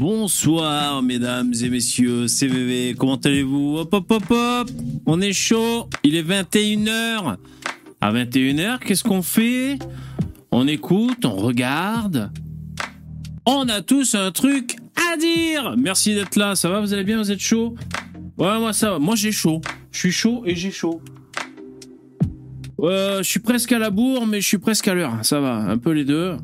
Bonsoir mesdames et messieurs, CVV, comment allez-vous? Hop hop hop hop, on est chaud, il est 21h. À 21h, qu'est-ce qu'on fait? On écoute, on regarde. On a tous un truc à dire. Merci d'être là, ça va Vous allez bien Vous êtes chaud? Ouais, moi ça va, moi j'ai chaud. Je suis chaud et j'ai chaud. Euh, je suis presque à la bourre, mais je suis presque à l'heure. Ça va, un peu les deux.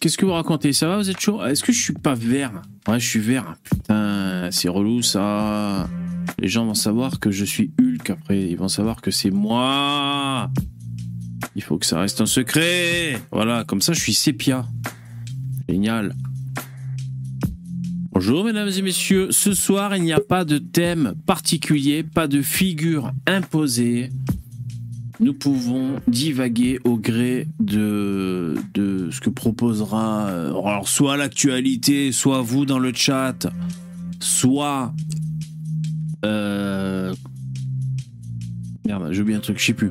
Qu'est-ce que vous racontez? Ça va Vous êtes chaud? Est-ce que je suis pas vert? Ouais, je suis vert. Putain, c'est relou ça. Les gens vont savoir que je suis Hulk après. Ils vont savoir que c'est moi. Il faut que ça reste un secret. Voilà, comme ça je suis sépia. Génial. Bonjour mesdames et messieurs, ce soir il n'y a pas de thème particulier, pas de figure imposée. Nous pouvons divaguer au gré de, de ce que proposera euh, alors soit l'actualité, soit vous dans le chat, soit... Euh... Merde, j'ai un truc, je sais plus.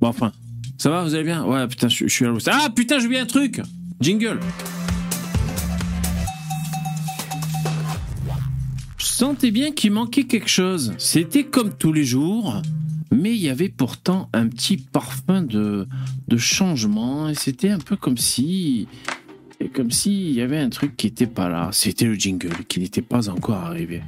Bon enfin, ça va, vous allez bien? Ouais, putain, je, suis à l'ouest. Ah putain, j'ai un truc Jingle Je sentais bien qu'il manquait quelque chose. C'était comme tous les jours, mais il y avait pourtant un petit parfum de, changement et c'était un peu comme si comme s'il y avait un truc qui n'était pas là. C'était le jingle qui n'était pas encore arrivé.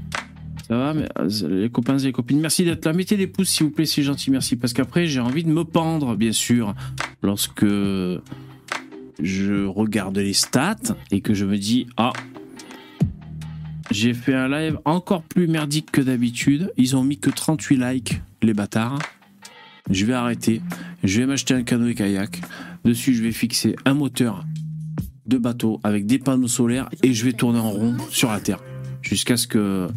Ça va, mais, euh, les copains et les copines, merci d'être là. Mettez des pouces, s'il vous plaît, c'est gentil, merci. Parce qu'après, j'ai envie de me pendre, bien sûr, lorsque je regarde les stats et que je me dis, ah, j'ai fait un live encore plus merdique que d'habitude. Ils ont mis que 38 likes, les bâtards. Je vais arrêter. Je vais m'acheter un canoë kayak. Dessus, je vais fixer un moteur de bateau avec des panneaux solaires et je vais tourner en rond sur la Terre jusqu'à ce que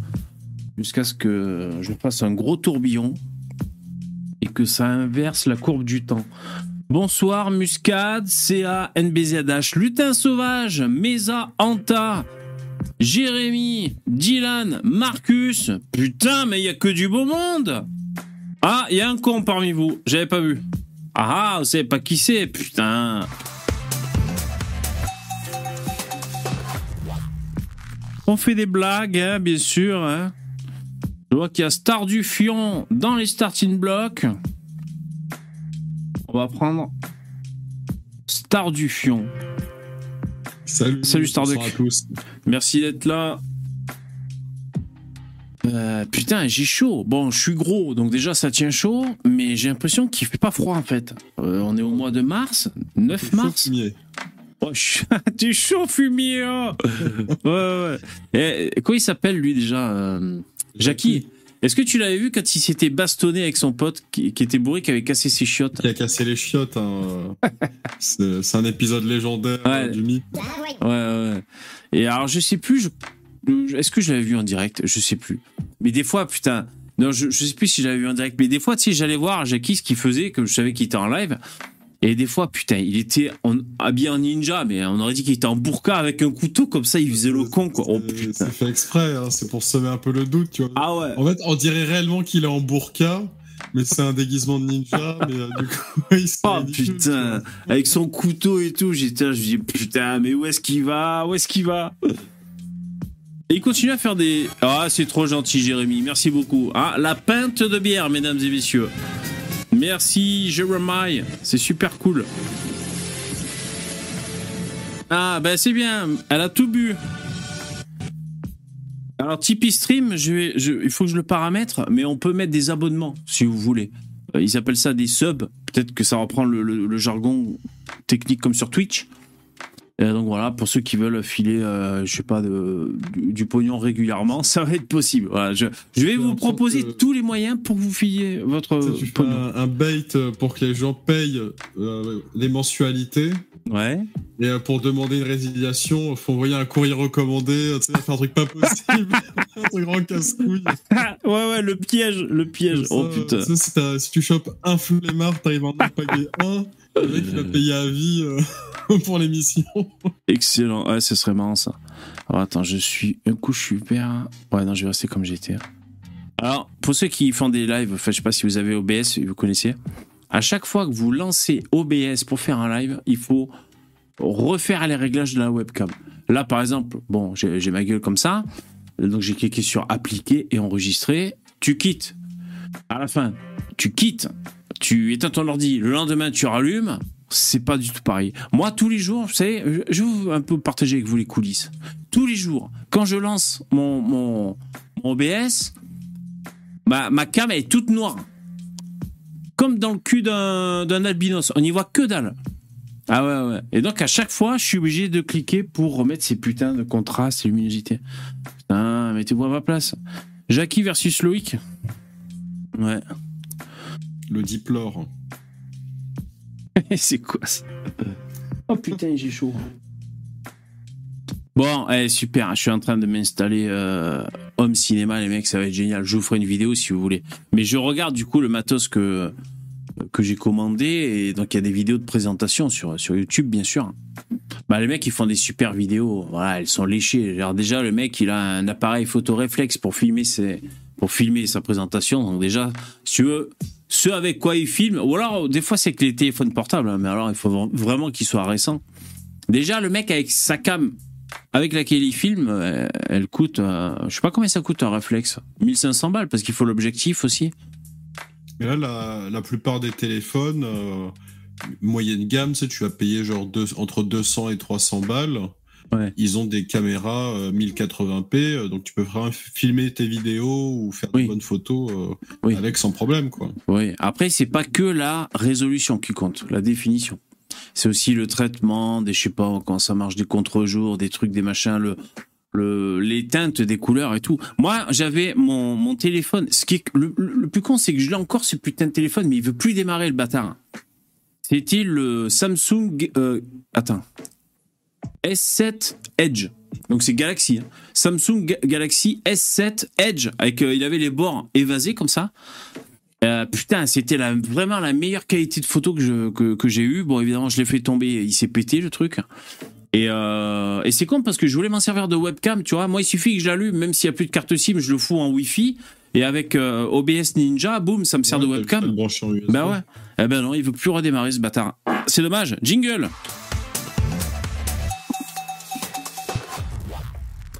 jusqu'à ce que je fasse un gros tourbillon et que ça inverse la courbe du temps. Bonsoir Muscade, CA, NBZH, Lutin Sauvage, Mesa, Anta, Jérémy, Dylan, Marcus. Putain, mais il y a que du beau monde. Ah, il y a un con parmi vous, j'avais pas vu. Ah, vous savez pas qui c'est, putain. On fait des blagues, hein, bien sûr. Hein. Je vois qu'il y a Star du Fion dans les starting blocks. On va prendre Star du Fion. Salut, Salut Starduck. bonsoir à tous. Merci d'être là. Euh, putain, j'ai chaud. Bon, je suis gros, donc déjà ça tient chaud, mais j'ai l'impression qu'il fait pas froid en fait. Euh, on est au mois de mars, 9 mars. Oh, je- du chaud fumier. oh. ouais, ouais. Et, quoi il s'appelle lui déjà euh, Jackie. Est-ce que tu l'avais vu quand il s'était bastonné avec son pote qui, qui était bourré, qui avait cassé ses chiottes? Qui a cassé les chiottes. hein. c'est c'est un épisode légendaire Ouais. euh, du mythe. Ouais, ouais. ouais. Et alors, je sais plus, je- est-ce que je l'avais vu en direct? Je sais plus. Mais des fois, putain, non, je, je sais plus si je l'avais vu en direct, mais des fois, tu sais, j'allais voir Jackie ce qu'il faisait, comme je savais qu'il était en live. Et des fois, putain, il était en- habillé en ninja, mais on aurait dit qu'il était en burqa avec un couteau, comme ça, il faisait le con, quoi. Oh C'est- putain. C'est fait exprès, hein, c'est pour semer un peu le doute, tu vois. Ah ouais. En fait, on dirait réellement qu'il est en burqa, mais c'est un déguisement de ninja, mais euh, du coup, il c'est Oh putain, avec son couteau et tout, j'étais je me dis putain, mais où est-ce qu'il va? Où est-ce qu'il va? Et il continue à faire des. Ah, c'est trop gentil, Jérémy, merci beaucoup. Ah, la pinte de bière, mesdames et messieurs. Merci, Jérémy, c'est super cool. Ah, ben c'est bien, elle a tout bu. Alors, Tipeee Stream, je vais, il faut que je le paramètre, mais on peut mettre des abonnements si vous voulez. Euh, Ils appellent ça des subs. Peut-être que ça reprend le jargon technique comme sur Twitch. Euh, donc voilà, pour ceux qui veulent filer, euh, je sais pas, de- du, du pognon régulièrement, ça va être possible. Voilà, je, je vais vous proposer que- tous les moyens pour que vous filiez votre Tu fais un, un bait euh, pour que les gens payent euh, les mensualités. Ouais. Et euh, pour demander une résiliation, faut envoyer un courrier recommandé, euh, tu sais, faire un truc pas possible. un truc grand casse-couille. ouais, ouais, le piège, le piège. Oh putain. si, tu chopes un flemmard, t'arrives à en payer un. Le mec, il va payer à vie euh, pour l'émission. Excellent. Ce serait marrant ça. Attends, je suis. Un coup, je suis vert. Ouais, non, je vais rester comme j'étais. Alors, pour ceux qui font des lives, enfin, je sais pas si vous avez OBS, vous connaissez. À chaque fois que vous lancez OBS pour faire un live, il faut refaire les réglages de la webcam. Là, par exemple, bon, j'ai ma gueule comme ça, donc j'ai cliqué sur appliquer et enregistrer. Tu quittes. À la fin, tu quittes, tu éteins ton ordi. Le lendemain, tu rallumes. C'est pas du tout pareil. Moi, tous les jours, vous savez, je- vais un peu partager avec vous les coulisses. Tous les jours, quand je lance mon, mon, OBS, ma, cam est toute noire. Comme dans le cul d'un d'un albinos. On n'y voit que dalle. Ah ouais, ouais. Et donc, à chaque fois, je suis obligé de cliquer pour remettre ces putains de contrastes et luminosité. Putain, mettez-vous à ma place. Jackie versus Loïc. Ouais. Le diplore. C'est quoi ça Oh putain, j'ai chaud. Bon, eh, super, je suis en train de m'installer euh, Home Cinéma, les mecs, ça va être génial. Je vous ferai une vidéo si vous voulez. Mais je regarde du coup le matos que, que j'ai commandé, et donc il y a des vidéos de présentation sur, sur YouTube, bien sûr. Bah, les mecs, ils font des super vidéos, voilà, elles sont léchées. Alors, déjà, le mec, il a un appareil photo réflexe pour filmer, ses, pour filmer sa présentation. Donc déjà, si tu veux, ce avec quoi il filme, ou alors des fois c'est que les téléphones portables, hein, mais alors il faut vra- vraiment qu'ils soient récents. Déjà, le mec avec sa cam avec laquelle il filme, euh, elle coûte, euh, je sais pas combien ça coûte un réflexe, 1500 balles parce qu'il faut l'objectif aussi. Mais là, la, la plupart des téléphones, euh, moyenne gamme, tu vas payer genre deux- entre 200 et 300 balles. Ouais. Ils ont des caméras euh, 1080p, euh, donc tu peux vraiment filmer tes vidéos ou faire Oui. de bonnes photos euh, Oui. avec sans problème, quoi. Oui. Après, c'est pas que la résolution qui compte, la définition. C'est aussi le traitement, des, je sais pas, quand ça marche, des contre-jours, des trucs, des machins, le, le, les teintes des couleurs et tout. Moi, j'avais mon, mon téléphone. Ce qui est, le, le- le plus con, c'est que je l'ai encore ce putain de téléphone, mais il veut plus démarrer le bâtard. C'était le Samsung. euh, attends. S7 Edge. Donc c'est Galaxy. hein. Samsung Ga- Galaxy S7 Edge. Avec, euh, il avait les bords évasés comme ça. Euh, putain, c'était vraiment la meilleure qualité de photo que, je, que, que j'ai eue. Bon, évidemment, je l'ai fait tomber, il s'est pété le truc. Et, euh, et c'est con parce que je voulais m'en servir de webcam, tu vois. Moi, il suffit que je l'allume, même s'il n'y a plus de carte SIM, je le fous en Wi-Fi. Et avec euh, OBS Ninja, boum, ça me sert de Ouais, webcam. Bah ouais. Eh ben non, il veut plus redémarrer ce bâtard. C'est dommage. Jingle.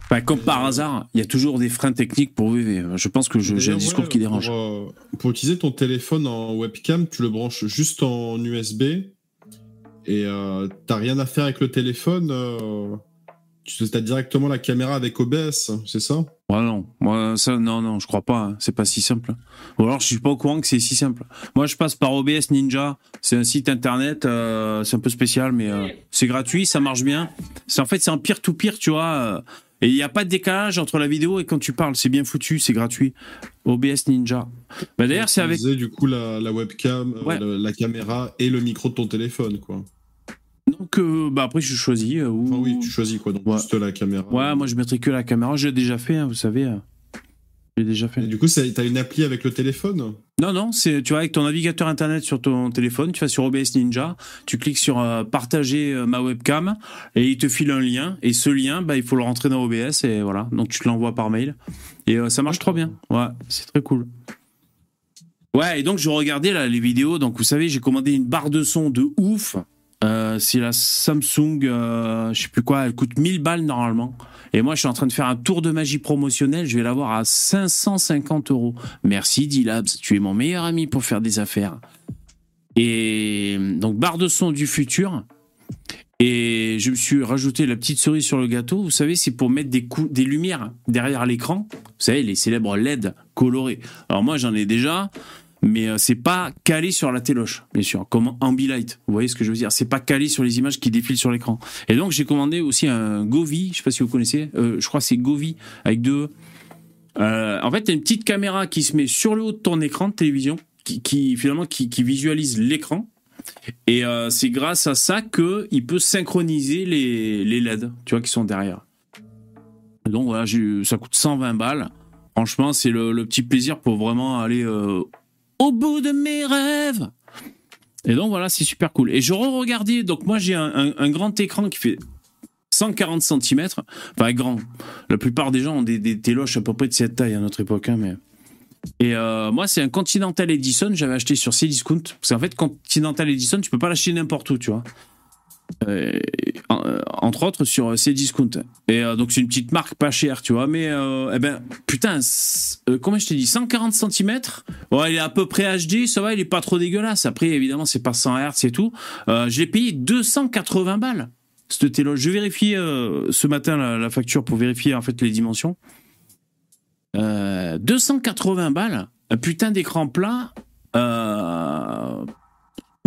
Bah, comme par hasard, il y a toujours des freins techniques pour VV. Je pense que j'ai un discours ouais, qui dérange. Pour, euh, pour utiliser ton téléphone en webcam, tu le branches juste en USB et euh, t'as rien à faire avec le téléphone. euh, tu as directement la caméra avec OBS, c'est ça? Ouais, non. Moi, ça, non, non, je crois pas. hein. C'est pas si simple. Ou alors, je suis pas au courant que c'est si simple. Moi, je passe par OBS Ninja. C'est un site internet. euh, c'est un peu spécial, mais euh, c'est gratuit, ça marche bien. C'est en fait, c'est en peer-to-peer, tu vois. Et il n'y a pas de décalage entre la vidéo et quand tu parles. C'est bien foutu, c'est gratuit. OBS Ninja. Bah, d'ailleurs, c'est avec. Du coup la, la webcam, euh, Ouais. la, la caméra et le micro de ton téléphone, quoi. Donc, euh, bah, après, je choisis. euh, où- Enfin oui, tu choisis quoi, donc Ouais. juste la caméra. Ouais, moi, je mettrai que la caméra. J'ai déjà fait, hein, vous savez. euh. J'ai déjà fait. Et du coup, t'as une appli avec le téléphone? Non, non, c'est tu vois avec ton navigateur internet sur ton téléphone, tu vas sur OBS Ninja, tu cliques sur euh, partager euh, ma webcam et il te file un lien et ce lien, bah il faut le rentrer dans OBS et voilà, donc tu te l'envoies par mail et euh, ça marche trop bien. Ouais, c'est très cool. Ouais, et donc je regardais là les vidéos, donc vous savez, j'ai commandé une barre de son de ouf. C'est la Samsung, je sais plus quoi, elle coûte 1000 balles normalement. Et moi, je suis en train de faire un tour de magie promotionnel. Je vais l'avoir à 550 euros. Merci D-Labs, tu es mon meilleur ami pour faire des affaires. Et donc, barre de son du futur. Et je me suis rajouté la petite cerise sur le gâteau. Vous savez, c'est pour mettre des, cou- des lumières derrière l'écran. Vous savez, les célèbres LED colorés. Alors moi, j'en ai déjà, mais euh, c'est pas calé sur la téloche, bien sûr, comme Ambilight. Vous voyez ce que je veux dire? C'est pas calé sur les images qui défilent sur l'écran. Et donc, j'ai commandé aussi un Govi. Je sais pas si vous connaissez. Euh, je crois que c'est Govi avec deux. E. Euh, en fait, t'as une petite caméra qui se met sur le haut de ton écran de télévision, qui, finalement qui, visualise l'écran. Et c'est grâce à ça que il peut synchroniser les, les LED, tu vois, qui sont derrière. Donc voilà, ça coûte 120 balles. Franchement, c'est le, petit plaisir pour vraiment aller au bout de mes rêves. Et donc voilà, c'est super cool. Et je re-regardais, donc moi j'ai un, grand écran qui fait 140 cm, enfin grand. La plupart des gens ont des, des à peu près de cette taille à notre époque, hein, mais. Et euh, moi, c'est un Continental Edison, j'avais acheté sur Cdiscount. Parce qu'en fait, Continental Edison, tu peux pas l'acheter n'importe où, tu vois. Euh, euh, entre autres sur Cdiscount. Et euh, donc c'est une petite marque pas chère, tu vois. Mais eh ben putain, comment je t'ai dit, 140 cm. Ouais, il est à peu près HD, ça va, il est pas trop dégueulasse. Après évidemment c'est pas 100 Hz et tout. je l'ai payé 280 balles. Cette Je vérifie ce matin la, facture pour vérifier en fait les dimensions. 280 balles, un putain d'écran plat.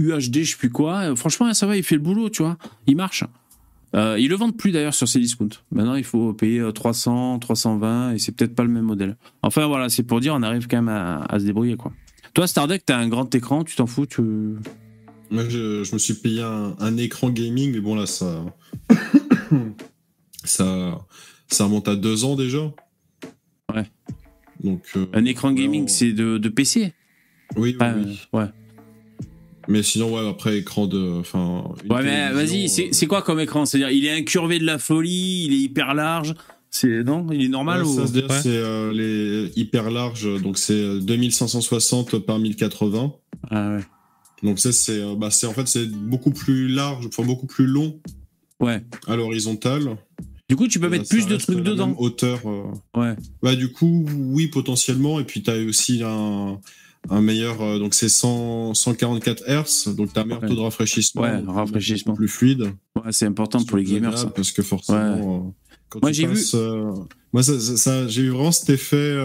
UHD, je sais plus quoi. Franchement, ça va, il fait le boulot, tu vois. Il marche. Euh, ils le vendent plus d'ailleurs sur ces discounts. Maintenant, il faut payer 300, euh, 320 et c'est peut-être pas le même modèle. Enfin voilà, c'est pour dire, on arrive quand même à, se débrouiller quoi. Toi, Stardeck, t'as un grand écran, tu t'en fous tu... Moi, je, me suis payé un, écran gaming, mais bon là, ça, ça, ça remonte à deux ans déjà. Ouais. Donc. Euh, un écran gaming, c'est de, PC. Oui, oui, Ouais. Mais sinon, ouais, après, écran de. Enfin, ouais, mais vas-y, c'est quoi comme écran? C'est-à-dire, il est incurvé de la folie, il est hyper large. C'est non, il est normal ou? Ça se c'est euh, les hyper large, donc c'est 2560 par 1080. Ah ouais. Donc ça c'est euh, bah c'est en fait c'est beaucoup plus large, enfin beaucoup plus long. Ouais. À l'horizontale. Du coup, tu peux mettre plus de trucs dedans. hauteur. Euh. Ouais. Bah du coup, oui potentiellement. Et puis tu as aussi un un meilleur euh, donc c'est 144 Hz donc t'as un meilleur taux de rafraîchissement ouais rafraîchissement. plus fluide. Ouais c'est important pour les gamers ça. parce que forcément euh, quand moi j'ai vu euh, moi ça, ça, j'ai eu vraiment cet effet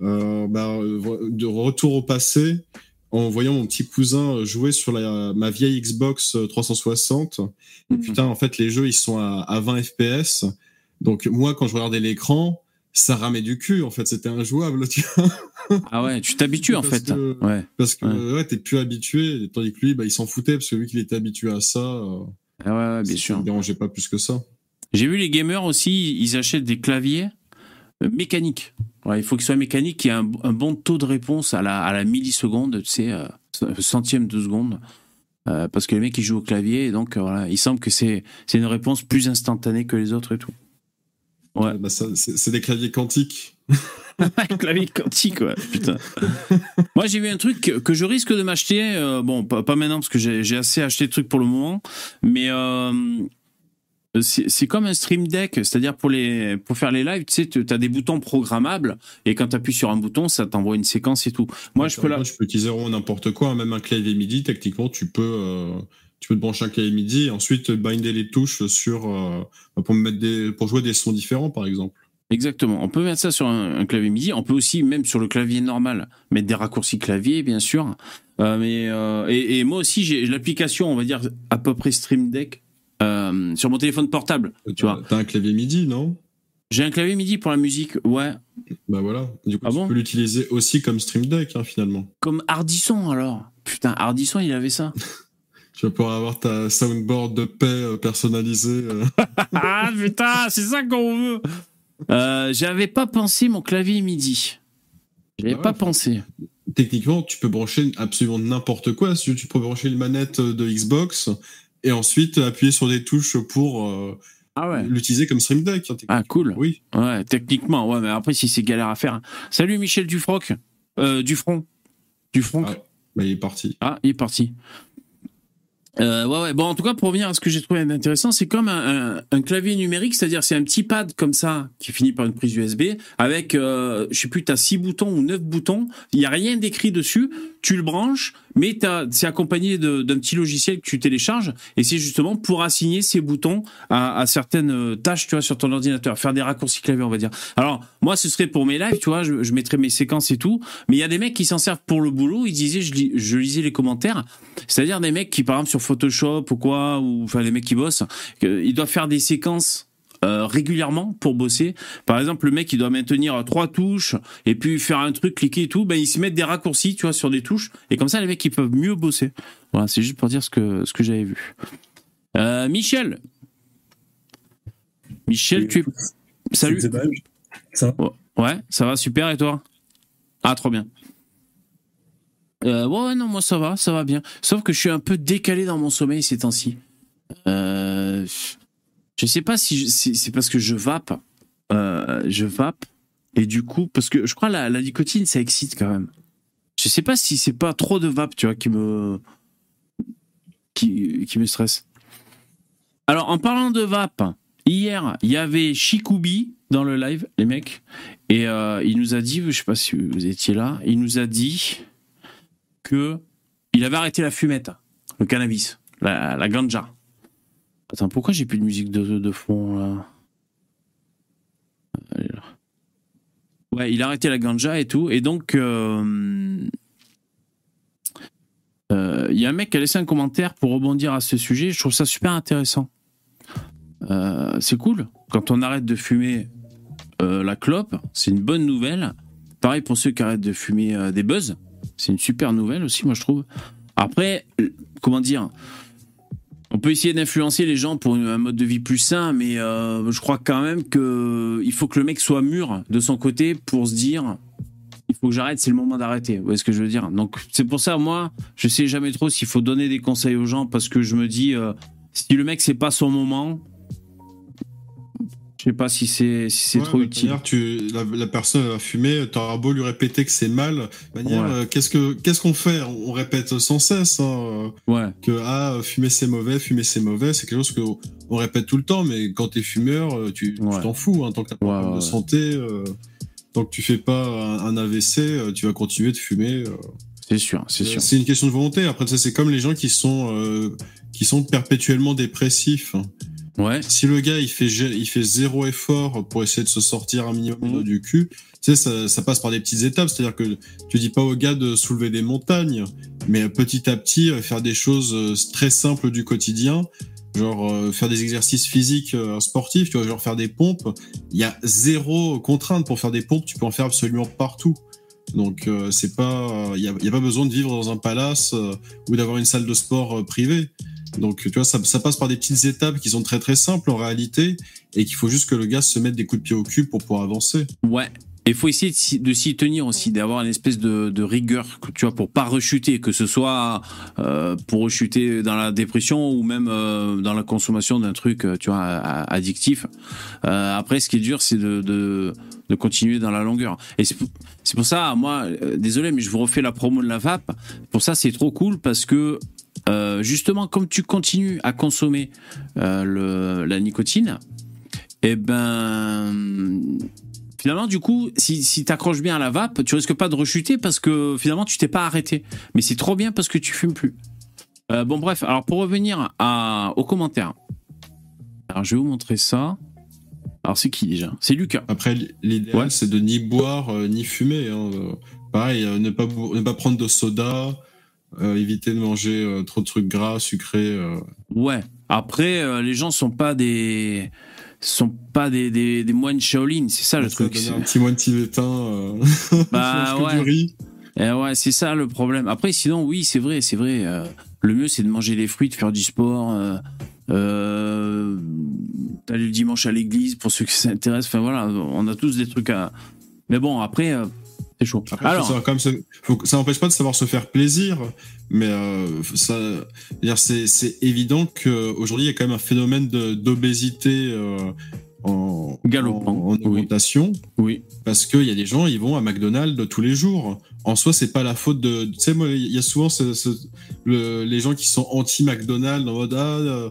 bah, de retour au passé en voyant mon petit cousin jouer sur la, ma vieille Xbox 360 et mhm. putain en fait les jeux ils sont à, à 20 FPS donc moi quand je regardais l'écran ça ramait du cul en fait c'était injouable tu vois. Ah ouais tu t'habitues en fait. ouais. parce que ouais, t'es plus habitué tandis que lui bah il s'en foutait parce que lui qu'il était habitué à ça euh, ah ouais, bien sûr. ça dérangeait pas plus que ça. J'ai vu les gamers aussi ils achètent des claviers euh, mécaniques. Ouais, il faut qu'ils soient mécaniques qui ait un, bon taux de réponse à la, à la milliseconde tu sais euh, centième de seconde. Parce que les mecs ils jouent au clavier et donc voilà il semble que c'est c'est une réponse plus instantanée que les autres et tout Ouais. Bah c'est des claviers quantiques. clavier quantique, ouais, putain. Moi, j'ai vu un truc que, je risque de m'acheter. Euh, bon, pas, maintenant parce que j'ai assez acheté de trucs pour le moment, mais euh, c'est comme un stream deck, c'est-à-dire pour les pour faire les lives, tu sais, tu as des boutons programmables et quand tu appuies sur un bouton, ça t'envoie une séquence et tout. Moi, je peux là. je peux utiliser n'importe quoi, même un clavier MIDI. Techniquement, tu peux. Euh, tu peux te brancher un clavier MIDI et ensuite binder les touches sur euh, pour mettre des pour jouer des sons différents par exemple. Exactement. On peut mettre ça sur un, clavier MIDI. On peut aussi même sur le clavier normal mettre des raccourcis clavier bien sûr. Euh, mais euh, et, moi aussi j'ai l'application on va dire à peu près Stream Deck sur mon téléphone portable. Tu vois. T'as un clavier MIDI non? J'ai un clavier MIDI pour la musique. Ouais. Bah voilà. Du coup ah tu peux l'utiliser aussi comme Stream Deck hein, finalement. Comme Hardisson alors. Putain Hardisson il avait ça. Tu vas pouvoir avoir ta soundboard de paix euh, personnalisée. Euh. ah putain, c'est ça qu'on veut. Euh, J'avais pas pensé mon clavier MIDI. J'avais pas pensé. Techniquement, tu peux brancher absolument n'importe quoi. Si tu peux brancher une manette de Xbox et ensuite appuyer sur des touches pour ah l'utiliser comme Stream Deck. Hein, ah cool. Oui. Ouais, techniquement, ouais, mais après si c'est galère à faire. Salut Michel Dufroc, euh, Dufront, Dufronc. Ah, bah, il est parti. Ah, il est parti. Euh, ouais, ouais. Bon, en tout cas, pour revenir à ce que j'ai trouvé intéressant, c'est comme un, clavier numérique, c'est-à-dire c'est un petit pad comme ça qui finit par une prise USB avec, euh, je sais plus, t'as six boutons ou neuf boutons. Il y a rien d'écrit dessus. Tu le branches, mais c'est accompagné d'un petit logiciel que tu télécharges et c'est justement pour assigner ces boutons à, certaines euh, tâches, tu vois, sur ton ordinateur, faire des raccourcis clavier, on va dire. Alors moi, ce serait pour mes lives, tu vois, je, je mettrais mes séquences et tout, mais il y a des mecs qui s'en servent pour le boulot. Ils disaient, je, je lisais les commentaires, c'est-à-dire des mecs qui, par exemple, sur Photoshop ou quoi, ou enfin les mecs qui bossent, ils doivent faire des séquences euh, régulièrement pour bosser. Par exemple, le mec il doit maintenir trois touches et puis faire un truc, cliquer et tout, ben ils se mettent des raccourcis, tu vois, sur des touches et comme ça les mecs ils peuvent mieux bosser. Voilà, c'est juste pour dire ce que ce que j'avais vu. Euh, Michel, Michel, tu es salut. Ça va Ouais, ça va super et toi? Ah, trop bien. Euh, ouais, non, moi ça va, ça va bien. Sauf que je suis un peu décalé dans mon sommeil ces temps-ci. Euh, je sais pas si c'est parce que je vape. Euh, je vape. Et du coup, parce que je crois la, la nicotine, ça excite quand même. Je sais pas si c'est pas trop de vape, tu vois, qui me. qui, me stresse. Alors, en parlant de vape, hier, il y avait Shikubi dans le live, les mecs, et euh, il nous a dit, je sais pas si vous étiez là, il nous a dit que il avait arrêté la fumette, le cannabis, la, la ganja. Attends, pourquoi j'ai plus de musique de, de fond là. Ouais, il a arrêté la ganja et tout, et donc euh, euh, il y a un mec qui a laissé un commentaire pour rebondir à ce sujet. Je trouve ça super intéressant. Euh, c'est cool. Quand on arrête de fumer la clope, c'est une bonne nouvelle. Pareil pour ceux qui arrêtent de fumer des buzz. C'est une super nouvelle aussi, moi je trouve. Après, comment dire On peut essayer d'influencer les gens pour un mode de vie plus sain, mais euh, je crois quand même que il faut que le mec soit mûr de son côté pour se dire il faut que j'arrête, c'est le moment d'arrêter. Vous voyez ce que je veux dire? Donc c'est pour ça, moi, je sais jamais trop s'il faut donner des conseils aux gens parce que je me dis, euh, si le mec c'est pas son moment, je sais pas si c'est si c'est Ouais, trop utile. manière, tu, la, la personne va fumer, t'auras beau lui répéter que c'est mal. manière, Ouais. euh, qu'est-ce que qu'est-ce qu'on fait? On répète sans cesse hein, Ouais, que ah fumer c'est mauvais, fumer c'est mauvais. C'est quelque chose que on répète tout le temps, mais quand t'es fumeur, euh, tu t'en fous. Hein, tant que t'as pas de santé, euh, tant que tu fais pas un, un AVC, euh, tu vas continuer de fumer. euh. c'est sûr, c'est sûr. C'est une question de volonté. Après, ça c'est comme les gens qui sont euh, qui sont perpétuellement dépressifs. Ouais, Si le gars il fait il fait zéro effort pour essayer de se sortir un minimum Mhm. du cul, tu sais ça, ça passe par des petites étapes. C'est-à-dire que tu dis pas au gars de soulever des montagnes, mais petit à petit euh, faire des choses euh, très simples du quotidien, genre euh, faire des exercices physiques euh, sportifs, tu vois, genre faire des pompes. Il y a zéro contrainte pour faire des pompes, tu peux en faire absolument partout. Donc euh, c'est pas, il y a, a pas besoin de vivre dans un palace ou d'avoir une salle de sport privée. Donc tu vois, ça, ça passe par des petites étapes qui sont très très simples en réalité et qu'il faut juste que le gars se mette des coups de pied au cul pour pouvoir avancer. ouais. Et il faut essayer de s'y- tenir aussi, d'avoir une espèce de, de rigueur, tu vois, pour pas rechuter, que ce soit euh, pour rechuter dans la dépression ou même euh, dans la consommation d'un truc, euh, tu vois, a- addictif. Euh, après, ce qui est dur, c'est de, de, de continuer dans la longueur. Et c'est pour, ça, moi, euh, désolé, mais je vous refais la promo de la vape. Pour ça, c'est trop cool parce que euh, justement, comme tu continues à consommer euh, le, la nicotine, eh ben finalement du coup si, si tu accroches bien à la vape tu risques pas de rechuter parce que finalement tu t'es pas arrêté mais c'est trop bien parce que tu fumes plus Euh, bon bref alors pour revenir à, aux commentaires alors je vais vous montrer ça alors c'est qui déjà? C'est Lucas Après, l'idéal Ouais. c'est de ni boire euh, ni fumer. hein. Pareil, euh, ne pas ne pas prendre de soda, euh, éviter de manger euh, trop de trucs gras, sucrés. euh. ouais après les gens sont pas des sont pas des, des, des moines Shaolin c'est ça le Ça, truc un petit moine tibétain. Bah, ouais. du riz. Eh ouais, c'est ça le problème. Après, sinon, oui, c'est vrai, c'est vrai. le mieux, c'est de manger des fruits, de faire du sport, d'aller le dimanche à l'église pour ceux qui s'intéressent. Enfin voilà, on a tous des trucs à. Mais bon, après, c'est chaud. Après, faut Alors, savoir quand même se- faut que- ça n'empêche pas de savoir se faire plaisir, mais euh, ça, c'est évident qu'aujourd'hui il y a quand même un phénomène d'obésité euh, en, Galopant, en, augmentation, oui, parce qu'il y a des gens ils vont à McDonald's tous les jours. En soi, c'est pas la faute de. Tu sais, moi, il y a souvent ce, ce- le- les gens qui sont anti McDonald's en mode ah.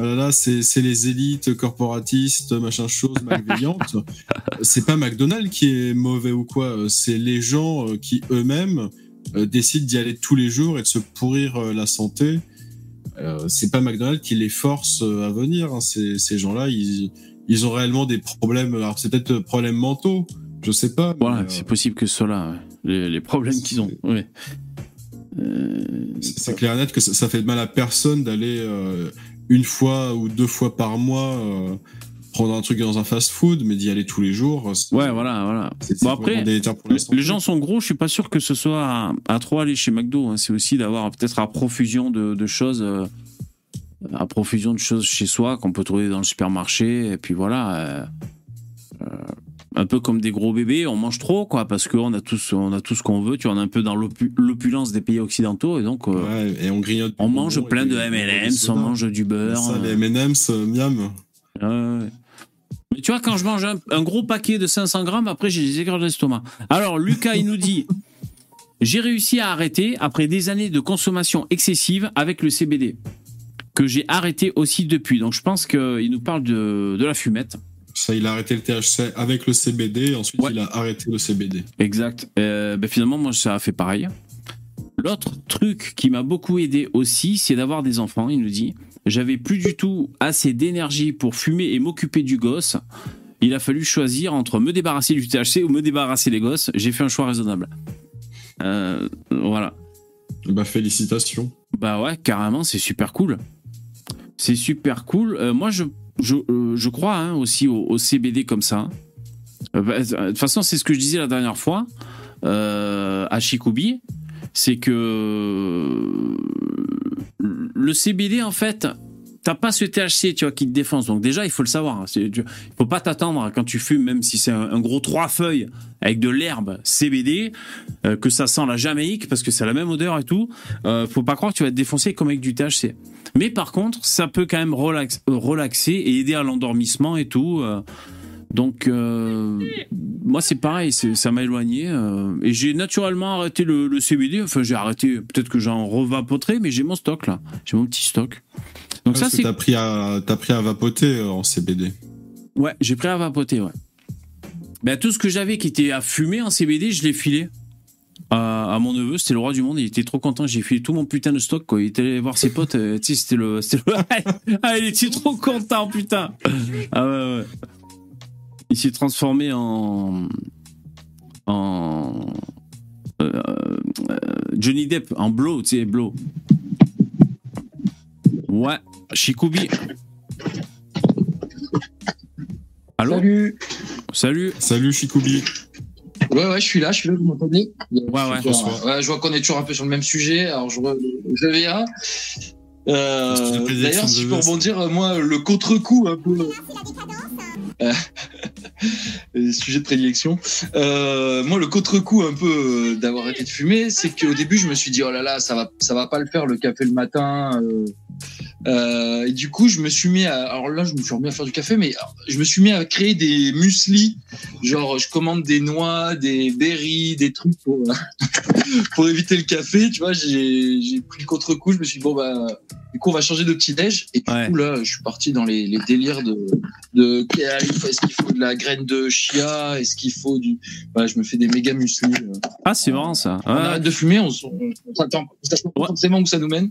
Euh, là là, c'est les élites corporatistes, machin chose, malveillantes. c'est pas McDonald's qui est mauvais ou quoi, c'est les gens euh, qui eux-mêmes euh, décident d'y aller tous les jours et de se pourrir la santé. C'est pas McDonald's qui les force à venir. hein. Ces, ces gens-là, ils, ils ont réellement des problèmes. Alors c'est peut-être problèmes mentaux, je sais pas. voilà, euh, c'est possible que ce soit là, ouais. les, les problèmes qu'ils ont. Ouais. Euh, c'est c'est clair et net que ça, ça fait de mal à personne d'aller euh, une fois ou deux fois par mois euh, prendre un truc dans un fast-food, mais d'y aller tous les jours. euh, ouais, voilà, voilà. Bon, après, pour Les gens sont gros, je suis pas sûr que ce soit à, à trop aller chez McDo. hein. C'est aussi d'avoir peut-être à profusion de, de choses, euh, à profusion de choses chez soi qu'on peut trouver dans le supermarché. Et puis voilà, euh, un peu comme des gros bébés, on mange trop, quoi, parce qu'on a tous, on a tout ce qu'on veut. Tu on est un peu dans l'opu- l'opulence des pays occidentaux, et donc euh, Ouais, et on grignote. on mange plein de M&M's, on mange du beurre. Ça, les euh, M&M's, euh, miam. Mais tu vois, quand je mange un, un gros paquet de 500 grammes, après j'ai des aigreurs de l'estomac. Alors, Lucas, il nous dit J'ai réussi à arrêter après des années de consommation excessive avec le CBD. que j'ai arrêté aussi depuis. Donc je pense qu'il nous parle de, de la fumette. Ça, il a arrêté le THC avec le CBD, ensuite Ouais. il a arrêté le CBD. Exact. Euh, ben finalement, moi, ça a fait pareil. L'autre truc qui m'a beaucoup aidé aussi, c'est d'avoir des enfants. Il nous dit, j'avais plus du tout assez d'énergie pour fumer et m'occuper du gosse. Il a fallu choisir entre me débarrasser du THC ou me débarrasser des gosses. J'ai fait un choix raisonnable. Euh, voilà. Bah, félicitations. Bah ouais, carrément, c'est super cool. C'est super cool. Euh, moi, je, je, euh, je crois hein, aussi au, au CBD comme ça. Euh, bah, De toute façon, c'est ce que je disais la dernière fois euh, à Shikubi. C'est que le CBD, en fait, t'as pas ce THC tu vois, qui te défonce. Donc déjà, il faut le savoir. hein. Tu- Il faut pas t'attendre quand tu fumes, même si c'est un, gros trois feuilles avec de l'herbe CBD, euh, que ça sent la Jamaïque parce que c'est la même odeur et tout. Euh, faut pas croire que tu vas te défoncer comme avec du THC. Mais par contre, ça peut quand même euh, relaxer et aider à l'endormissement et tout. euh. donc, moi, c'est pareil, ça m'a éloigné. et j'ai naturellement arrêté le, le CBD. Enfin, j'ai arrêté, peut-être que j'en revapoterai, mais j'ai mon stock là. J'ai mon petit stock. Donc, ça, Parce c'est. t'as pris à, t'as pris à vapoter euh, en CBD. Ouais, j'ai pris à vapoter, ouais. Ben, tout ce que j'avais qui était à fumer en CBD, je l'ai filé à, à mon neveu. C'était le roi du monde. Il était trop content. J'ai filé tout mon putain de stock, quoi. Il était allé voir ses potes. euh, tu sais, c'était le, c'était le- ah, il était trop content, putain. Ah ouais, ouais. Il s'est transformé en. En. euh, euh, Johnny Depp, en Blow, tu sais, Blow. Ouais, Shikubi. Allô Salut. Salut. Salut Shikubi. Ouais, ouais, je suis là, je suis là, vous m'entendez Ouais, ouais. Ouais, je vois qu'on est toujours un peu sur le même sujet, alors je, je. Euh, que la prédilection D'ailleurs, si je peux rebondir, euh, moi, le contre-coup un peu. Euh, le sujet de prédilection. Euh, moi, le contre-coup un peu euh, d'avoir arrêté de fumer, c'est qu'au début, je me suis dit, oh là là, ça va, ça va pas le faire le café le matin. Euh. Et du coup, je me suis mis à, alors là, je me suis remis à faire du café, mais je me suis mis à créer des muesli. Genre, je commande des noix, des berries, des trucs pour, pour éviter le café. Tu vois, j'ai pris le contre-coup. Je me suis dit, bon, bah, du coup, on va changer de petit-déj. Et du Ouais. coup, là, je suis parti dans les, les délires de, de est-ce qu'il faut de la graine de chia Est-ce qu'il faut du. Voilà, je me fais des méga muesli. euh. Ah, c'est marrant ça. On Ouais, arrête de fumer, on, on, on s'attend on Ouais. forcément où ça nous mène.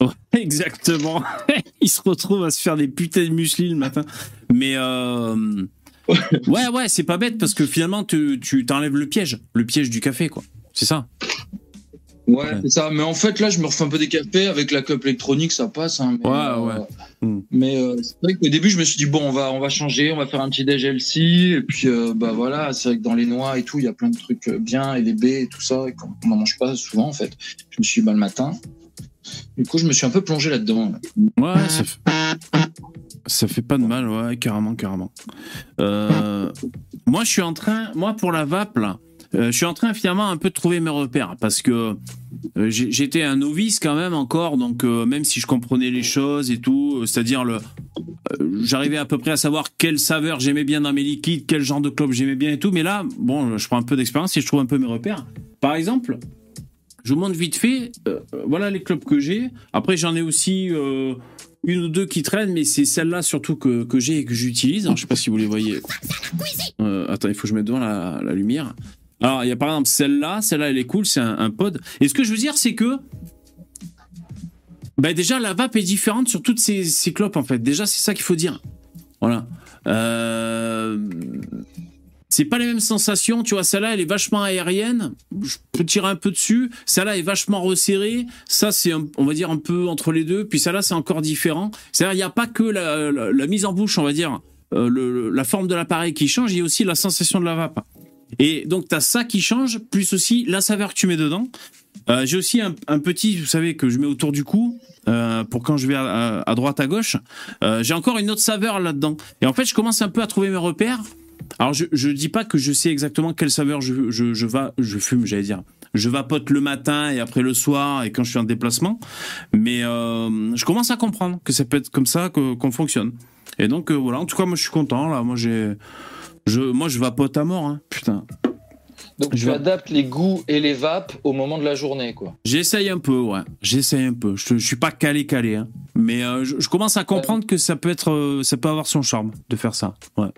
Ouais, exactement. Il se retrouve à se faire des putains de muesli le matin. Mais euh... ouais, ouais, c'est pas bête parce que finalement, tu tu t'enlèves le piège, le piège du café, quoi. C'est ça. Ouais, Ouais. c'est ça. Mais en fait, là, je me refais un peu des cafés avec la clope électronique, ça passe. Hein, mais, Ouais, euh, ouais. Hmm. Mais euh, c'est vrai qu'au début, je me suis dit bon, on va, on va changer, on va faire un petit déj healthy. Et puis, euh, bah voilà, c'est vrai que dans les noix et tout, il y a plein de trucs bien et les baies et tout ça, et qu'on n'en mange pas souvent en fait. Je me suis dit bah le matin. Du coup, je me suis un peu plongé là-dedans. là. Ouais, ça fait... pas de mal, ouais, carrément, carrément. Euh, Moi, je suis en train, moi, pour la vape, là, euh, je suis en train finalement un peu de trouver mes repères parce que euh, j'étais un novice quand même encore, donc même si je comprenais les choses et tout, c'est-à-dire le, j'arrivais à peu près à savoir quelle saveur j'aimais bien dans mes liquides, quel genre de clope j'aimais bien et tout, mais là, bon, je prends un peu d'expérience et je trouve un peu mes repères. Par exemple, je vous montre vite fait, euh, euh, voilà les clopes que j'ai. Après, j'en ai aussi euh, une ou deux qui traînent, mais c'est celle-là surtout que, j'ai et que j'utilise. Je sais pas si vous les voyez. Attends, il faut que je mette devant la, lumière. Alors, il y a par exemple celle-là. Celle-là, elle est cool, c'est un, pod. Et ce que je veux dire, c'est que. Bah déjà, la vape est différente sur toutes ces, ces clopes, en fait. Déjà, c'est ça qu'il faut dire. Voilà. C'est pas les mêmes sensations, tu vois. Celle-là, elle est vachement aérienne. Je peux tirer un peu dessus. Celle-là est vachement resserrée. Ça, c'est, on va dire, un peu entre les deux. Puis celle-là, c'est encore différent. C'est-à-dire, il n'y a pas que la, mise en bouche, on va dire, euh, la forme de l'appareil qui change. Il y a aussi la sensation de la vape. Et donc, tu as ça qui change, plus aussi la saveur que tu mets dedans. Euh, J'ai aussi un, petit, vous savez, que je mets autour du cou. euh, pour quand je vais à, droite, à gauche, j'ai encore une autre saveur là-dedans. Et en fait, je commence un peu à trouver mes repères. Alors, je, je dis pas que je sais exactement quelle saveur je, je, je, va, je fume, j'allais dire. Je vapote le matin et après le soir et quand je suis en déplacement. Mais euh, je commence à comprendre que ça peut être comme ça qu'on fonctionne. Et donc, euh, voilà. En tout cas, moi, je suis content. Là, moi, j'ai. Je, moi, je vapote à mort, hein. Putain. Donc Je tu adaptes les goûts et les vapes au moment de la journée, quoi. J'essaye un peu, ouais. J'essaye un peu. Je, je suis pas calé calé, hein. mais euh, je, je commence à comprendre que ça peut être, ça peut avoir son charme de faire ça. Ouais.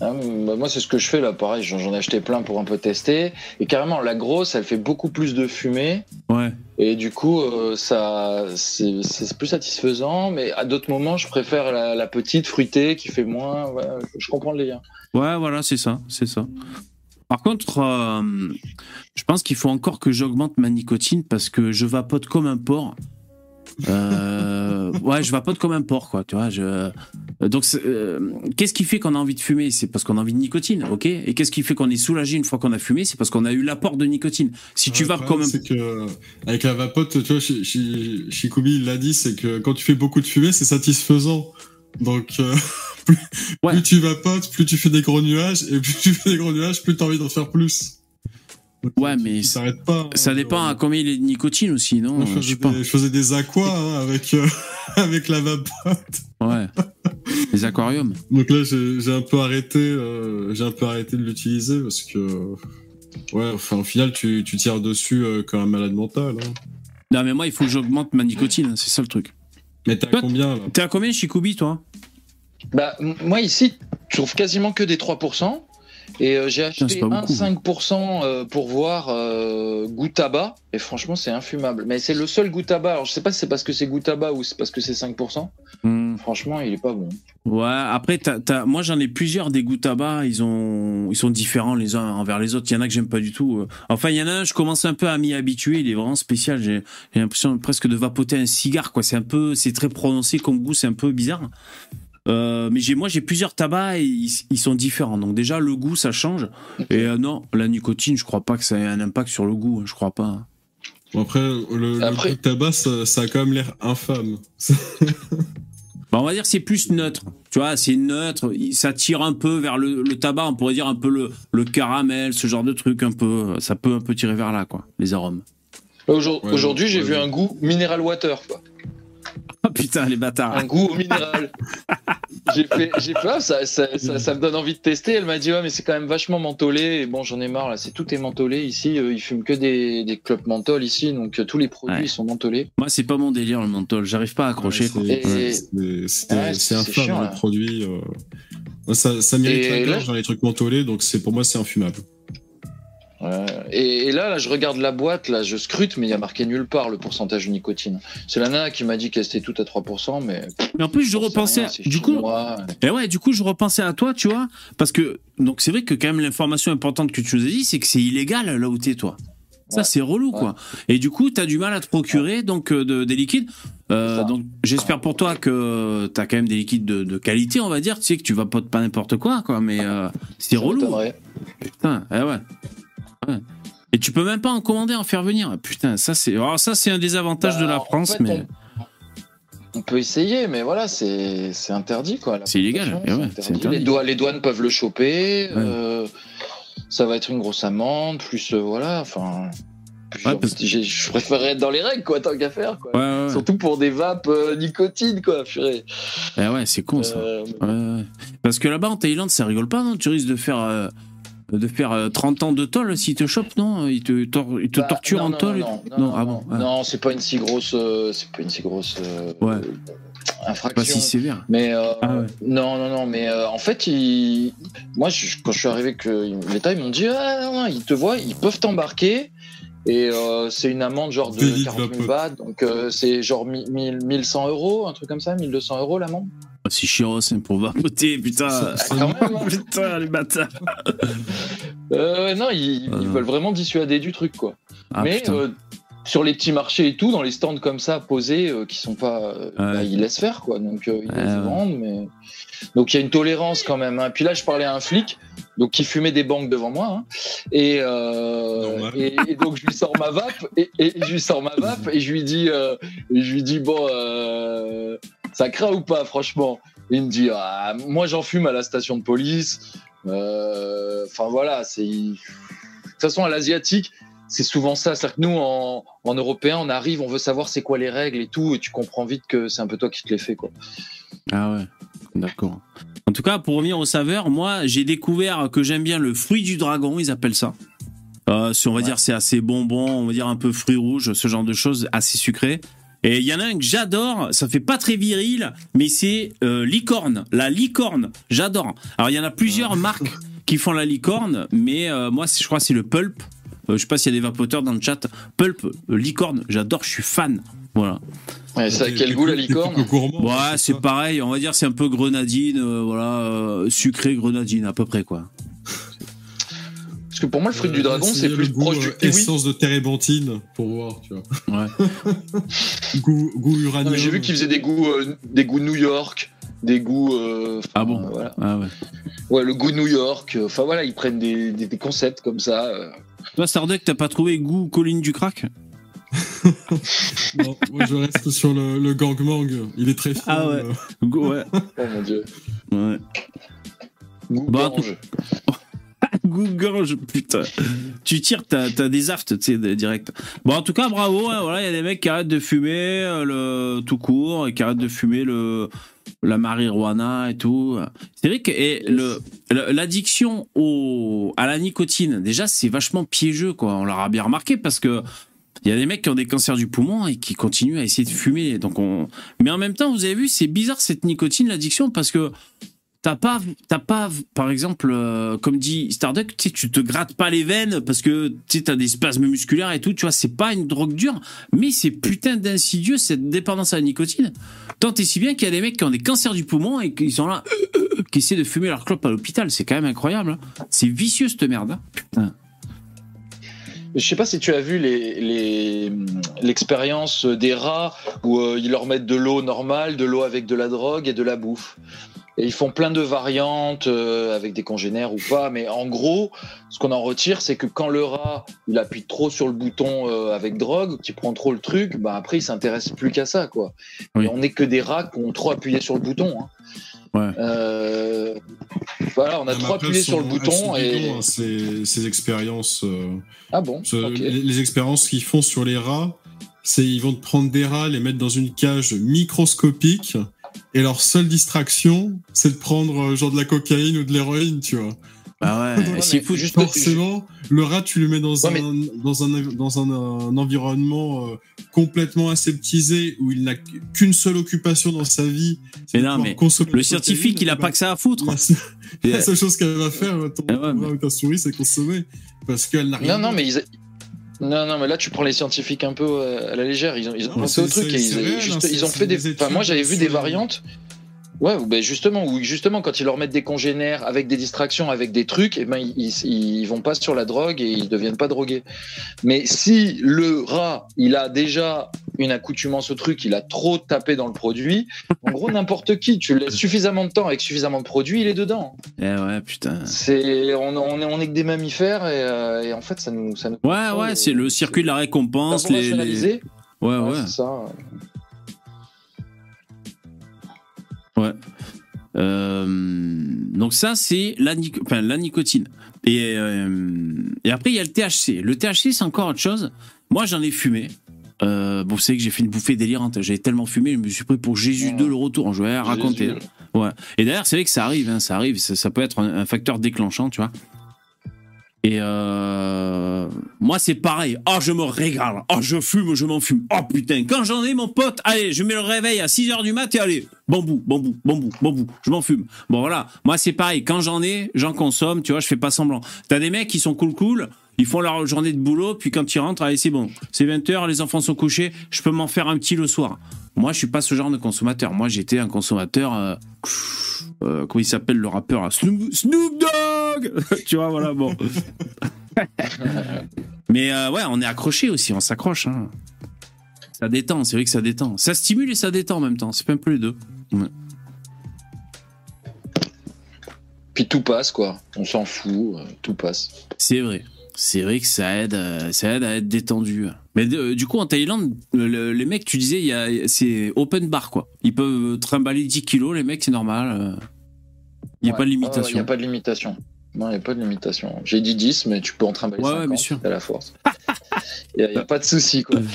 Hein, bah, moi, c'est ce que je fais là. Pareil, j'en ai acheté plein pour un peu tester. Et carrément, la grosse, elle fait beaucoup plus de fumée. Ouais. Et du coup, euh, ça, c'est c'est plus satisfaisant. Mais à d'autres moments, je préfère la, la petite fruitée qui fait moins. ouais, je comprends le lien. Ouais, voilà, c'est ça, c'est ça. Par contre, euh, je pense qu'il faut encore que j'augmente ma nicotine parce que je vapote comme un porc. Euh, ouais, je vapote comme un porc, quoi. Tu vois, je... Donc, euh, qu'est-ce qui fait qu'on a envie de fumer? C'est parce qu'on a envie de nicotine, ok? Et qu'est-ce qui fait qu'on est soulagé une fois qu'on a fumé? C'est parce qu'on a eu l'apport de nicotine. Si tu vapes le comme un problème, C'est que avec la vapote, tu vois, Shikubi il l'a dit, c'est que quand tu fais beaucoup de fumée, c'est satisfaisant. Donc euh, plus, Ouais. plus tu vapotes, plus tu fais des gros nuages, et plus tu fais des gros nuages, plus tu as envie d'en faire plus. Ouais, mais ça s'arrête pas. ça hein, dépend euh, à combien il est de nicotine aussi, non moi, je, Je faisais pas. des, je faisais des aquas hein, avec euh, avec la vapote. Ouais. Les aquariums. Donc là, j'ai un peu arrêté, euh, j'ai un peu arrêté de l'utiliser parce que ouais, enfin au final, tu, tu tires dessus euh, comme un malade mental. Hein. Non, mais moi, il faut que j'augmente ma nicotine, hein, c'est ça le truc. Mais t'as Toi, combien là? T'es à combien, Shikubi, toi? Bah, moi, ici, je trouve quasiment que des 3%. Et euh, j'ai acheté un beaucoup. 5% euh, pour voir euh, goût tabac. Et franchement, c'est infumable. Mais c'est le seul goût tabac. Alors, je sais pas si c'est parce que c'est goût tabac ou c'est parce que c'est 5%. Hmm. Franchement, il est pas bon. Ouais, après, moi j'en ai plusieurs des goûts tabac, ils, ont, ils sont différents les uns envers les autres. Il y en a que j'aime pas du tout. Enfin, il y en a un, je commence un peu à m'y habituer, il est vraiment spécial. J'ai j'ai l'impression presque de vapoter un cigare, quoi. C'est un peu, c'est très prononcé comme goût, c'est un peu bizarre. Euh, mais j'ai, moi j'ai plusieurs tabacs et ils, ils sont différents. Donc déjà, le goût ça change. Et euh, non, la nicotine, je crois pas que ça ait un impact sur le goût, hein, je crois pas. Bon, Après, le, Après- tabac, ça, ça a quand même l'air infâme. Bah, on va dire que c'est plus neutre. Tu vois, c'est neutre. Ça tire un peu vers le, le tabac. On pourrait dire un peu le, le caramel, ce genre de truc. Un peu, ça peut un peu tirer vers là, quoi. Les arômes. Aujourd- Ouais, Aujourd'hui, j'ai ouais, vu un goût mineral water. Quoi. Ah putain, les bâtards. Un goût au minéral. j'ai fait, j'ai fait ah, ça, ça, ça, ça me donne envie de tester. Elle m'a dit, ouais, mais c'est quand même vachement mentholé. Et bon, j'en ai marre, là. C'est tout est mentholé ici. Euh, ils fument que des, des clubs menthol ici. Donc, euh, tous les produits Ouais. ils sont mentholés. Moi, c'est pas mon délire le menthol. J'arrive pas à accrocher. Ouais, quoi. c'est- Et- c'est- c'est Ouais, c'est c'est infâme, le produit. euh. Ça, ça mérite la gorge dans les trucs mentholés, donc c'est pour moi, c'est infumable. Ouais. Et, et là, là, je regarde la boîte, là, je scrute, mais il y a marqué nulle part le pourcentage de nicotine. C'est la nana qui m'a dit qu'elle était toute à 3%, mais. Mais en plus, je repensais. rien, Du coup, et ouais, du coup, je repensais à toi, tu vois, parce que donc c'est vrai que quand même l'information importante que tu nous as dit, c'est que c'est illégal là où t'es, toi. Ça, Ouais. c'est relou, quoi. Et du coup, t'as du mal à te procurer donc euh, de, des liquides. Euh, donc, j'espère pour toi que t'as quand même des liquides de, de qualité, on va dire. Tu sais que tu vas pas pas n'importe quoi, quoi. Mais euh, c'est relou. Putain, eh ouais. Ouais. Et tu peux même pas en commander, en faire venir. Putain, ça c'est, alors ça c'est un des avantages Bah, de la France, fait, mais on, peut essayer, mais voilà, c'est interdit, quoi. C'est illégal, eh ouais, interdit. Les, douanes, les douanes peuvent le choper. euh, ça va être une grosse amende, plus euh, voilà, enfin. Ouais, parce- Je préférerais être dans les règles, quoi, tant qu'à faire, quoi. ouais, ouais, ouais. Surtout pour des vapes euh, nicotine, quoi, purée. Eh ouais, c'est con ça. Euh. Parce que là-bas en Thaïlande, ça rigole pas, non? Tu risques de faire euh, de faire euh, 30 ans de tôle s'ils te chopent, non? Ils te, tor- te Bah, torturent non, en non, tôle et non, tout non, Non, non, ah bon non, c'est pas une si grosse, euh, c'est pas une si grosse euh, Ouais. infraction. Pas si sévère. Mais euh, Ah ouais. non, non, non, mais euh, en fait, moi, je- quand je suis arrivé que l'État, ils m'ont dit, ah, non, non, ils te voient, ils peuvent t'embarquer. Et euh, c'est une amende genre de Délit de 40 000 vapote. bahts, donc euh, c'est genre 1000 1100 euros, un truc comme ça, 1200 euros l'amende. C'est chiant, c'est pour vapoter, putain. Quand même, hein. putain, les bâtards. Euh, ouais, non, ils, ils Euh. veulent vraiment dissuader du truc, quoi. Ah, mais euh, sur les petits marchés et tout, dans les stands comme ça posés, euh, qui sont pas, bah, ils laissent faire quoi. Donc ils laissent vendre, mais donc il y a une tolérance quand même. Hein. Puis là, je parlais à un flic, donc qui fumait des banques devant moi, hein. et, euh, et et donc je lui sors ma vape et, et je lui sors ma vape et je lui dis, euh, je lui dis bon, euh, ça craint ou pas, franchement? Et il me dit, ah, moi j'en fume à la station de police. Euh, Enfin voilà, c'est de toute façon à l'asiatique c'est souvent ça. C'est-à-dire que nous, en, en européen, on arrive, on veut savoir c'est quoi les règles et tout, et tu comprends vite que c'est un peu toi qui te les fais, quoi. Ah ouais, d'accord. En tout cas, pour revenir aux saveurs, moi, j'ai découvert que j'aime bien le fruit du dragon, ils appellent ça. Euh, si on va dire c'est assez bonbon, on va dire un peu fruits rouges, ce genre de choses, assez sucré. Et il y en a un que j'adore, ça fait pas très viril, mais c'est euh, licorne, la licorne, j'adore. Alors il y en a plusieurs marques qui font la licorne, mais euh, moi je crois c'est le pulp. Je sais pas s'il y a des vapoteurs dans le chat. Pulp, licorne, j'adore, je suis fan. Voilà. Ouais, ça a quel goût la licorne Ouais, c'est pareil, on va dire c'est un peu grenadine, euh, voilà, euh, sucré grenadine à peu près quoi. Parce que pour moi, le fruit du Euh, dragon, c'est plus goût, proche du euh, kiwi. Essence de térébenthine, pour voir, tu vois. Ouais. goût, uranium. J'ai vu qu'ils faisaient des goûts, euh, des goûts New York, des goûts. euh, Ah bon? euh, voilà. Ah ouais. Ouais, le goût New York. Enfin voilà, ils prennent des, des, des concepts comme ça. euh. Toi Starduck, t'as pas trouvé goût colline du crack? Non, moi, je reste sur le, le gangmang. Il est très fin. Ah ouais. euh. Ouais. Oh mon dieu. ouais. Goût Bah, gange. Goût gorge, putain. Tu tires, t'as t'as des aftes, tu sais, direct. Bon, en tout cas, bravo. hein, voilà, il y a des mecs qui arrêtent de fumer euh, le tout court et qui arrêtent de fumer le la marijuana et tout. C'est vrai que et le le- l'addiction au à la nicotine, déjà, c'est vachement piégeux, quoi. On l'aura bien remarqué parce que il y a des mecs qui ont des cancers du poumon et qui continuent à essayer de fumer. Donc on... Mais en même temps, vous avez vu, c'est bizarre cette nicotine, l'addiction, parce que t'as pas, t'as pas, par exemple, euh, comme dit Starduck, tu te grattes pas les veines parce que tu t'as des spasmes musculaires et tout. Tu vois, c'est pas une drogue dure, mais c'est putain d'insidieux cette dépendance à la nicotine. Tant et si bien qu'il y a des mecs qui ont des cancers du poumon et qui sont là, qui essaient de fumer leur clope à l'hôpital. C'est quand même incroyable. hein. C'est vicieux cette merde. hein. Putain. Je sais pas si tu as vu les- les- l'expérience des rats où euh, ils leur mettent de l'eau normale, de l'eau avec de la drogue et de la bouffe. Et ils font plein de variantes euh, avec des congénères ou pas, mais en gros, ce qu'on en retire, c'est que quand le rat il appuie trop sur le bouton euh, avec drogue, qu'il prend trop le truc, bah après il s'intéresse plus qu'à ça, quoi. Oui. Et on n'est que des rats qui ont trop appuyé sur le bouton. hein. Ouais. Euh, voilà, on a trop après, appuyé sur le bouton et hein, ces, ces expériences. euh, ah bon, ce- les, les expériences qu'ils font sur les rats, c'est ils vont te prendre des rats, les mettre dans une cage microscopique, et leur seule distraction, c'est de prendre euh, genre de la cocaïne ou de l'héroïne, tu vois. Bah ouais. Faut- juste- Forcément, le rat, tu le mets dans, Ouais, un, dans, un, dans un, un environnement euh, complètement aseptisé où il n'a qu'une seule occupation dans sa vie. c'est Mais non, mais consommer le scientifique, il a et pas que ça à foutre. La, Et- la seule chose qu'elle va faire, ton ouais, mais- rat ou ta souris, c'est consommer. Parce qu'elle n'a rien. Non, non, mais ils. Non, non, mais là tu prends les scientifiques un peu euh, à la légère. Ils ont, ils ont Non, pensé au c'est- truc c'est- et ils, c'est ils- réel, juste- hein, ils ont c'est- fait des. c'est des Enfin, moi j'avais vu des les- variantes. Ouais, ou ben justement, où justement quand ils leur mettent des congénères avec des distractions, avec des trucs, et ben ils, ils, vont pas sur la drogue et ils deviennent pas drogués. Mais si le rat, il a déjà une accoutumance au truc, il a trop tapé dans le produit, en gros n'importe qui, tu laisses suffisamment de temps avec suffisamment de produit, il est dedans. Eh ouais, putain. C'est on, on est on est que des mammifères et, euh, et en fait ça nous ça nous Ouais, ouais, c'est le circuit de la récompense. Les, les-. Ouais, Ouais, ouais. c'est ça. Ouais. Euh, donc ça, c'est la, nic- enfin, la nicotine. Et, euh, et après, il y a le THC. Le THC, c'est encore autre chose. Moi, j'en ai fumé. Euh, bon, vous savez que j'ai fait une bouffée délirante. J'avais tellement fumé, je me suis pris pour Jésus Ouais. 2 le retour. Je vais raconter. Ouais. Et d'ailleurs, c'est vrai que ça arrive, hein, ça arrive, ça, ça peut être un, un facteur déclenchant, tu vois. Et euh, moi, c'est pareil. Oh, je me régale. Oh, je fume, je m'en fume. Oh putain, quand j'en ai, mon pote, allez, je mets le réveil à 6 heures du mat et allez, bambou, bambou, bambou, bambou, je m'en fume. Bon, voilà. Moi, c'est pareil. Quand j'en ai, j'en consomme, tu vois, je fais pas semblant. T'as des mecs qui sont cool, cool. Ils font leur journée de boulot, puis quand ils rentrent, allez, c'est bon. C'est 20 heures, les enfants sont couchés, je peux m'en faire un petit le soir. Moi, je suis pas ce genre de consommateur. Moi, j'étais un consommateur. euh, euh, comment il s'appelle le rappeur Snoop, Snoop Dogg Tu vois, voilà, bon. Mais euh, ouais, on est accroché aussi, on s'accroche. hein. Ça détend, c'est vrai que ça détend. Ça stimule et ça détend en même temps, c'est un peu les deux. Puis tout passe, quoi. On s'en fout, euh, tout passe. C'est vrai. C'est vrai que ça aide, euh, ça aide à être détendu. Mais euh, du coup, en Thaïlande, le- les mecs, tu disais, il y a- c'est open bar, quoi. Ils peuvent trimballer 10 kilos, les mecs, c'est normal. euh. Il n'y a Ouais. pas de Il limitation. n'y a pas de limitation. Non, il n'y a pas de limitation. J'ai dit 10, mais tu peux en trimballer Ouais, ouais, 50 bien sûr. à la force. Il n'y a, pas de souci, quoi.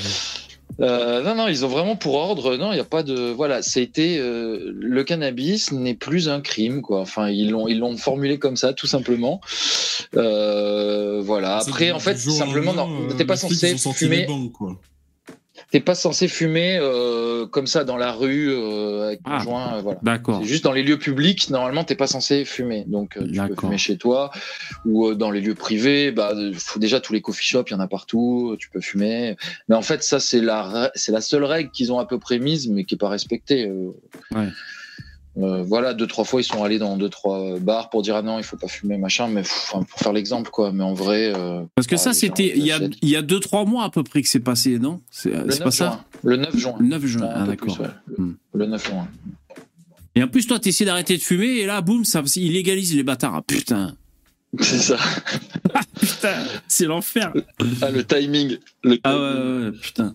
Euh, non, non, ils ont vraiment pour ordre. Non, il n'y a pas de. Voilà, été. euh, le cannabis n'est plus un crime, quoi. Enfin, ils l'ont, ils l'ont formulé comme ça, tout simplement. Euh, voilà. Après, en fait, simplement, non, t'es pas censé fumer. quoi. T'es pas censé fumer euh, comme ça dans la rue euh, avec Ah. euh, voilà. D'accord. Juste dans les lieux publics, normalement, t'es pas censé fumer. Donc, tu peux fumer chez toi ou dans les lieux privés. Bah, faut déjà tous les coffee shops, il y en a partout. Tu peux fumer. Mais en fait, ça, c'est la, c'est la seule règle qu'ils ont à peu près mise, mais qui est pas respectée. Ouais. Euh, voilà, deux trois fois, ils sont allés dans deux trois bars pour dire ah non, il faut pas fumer machin. Mais pff, pour faire l'exemple, quoi. Mais en vrai, euh, Parce que Ah, ça, c'était il y a, achètent. il y a deux, trois mois à peu près que c'est passé, non? C'est le c'est 9 pas ça? Le 9 juin. Le 9 juin. Ah, d'accord. ouais. Hmm. Le 9 juin. Et en plus, toi, t'essaies d'arrêter de fumer et là, boum, ça il légalise les bâtards. Ah, putain. C'est ça. Putain, c'est l'enfer. Ah, le timing. Le Ah timing. ouais, ouais, ouais, putain.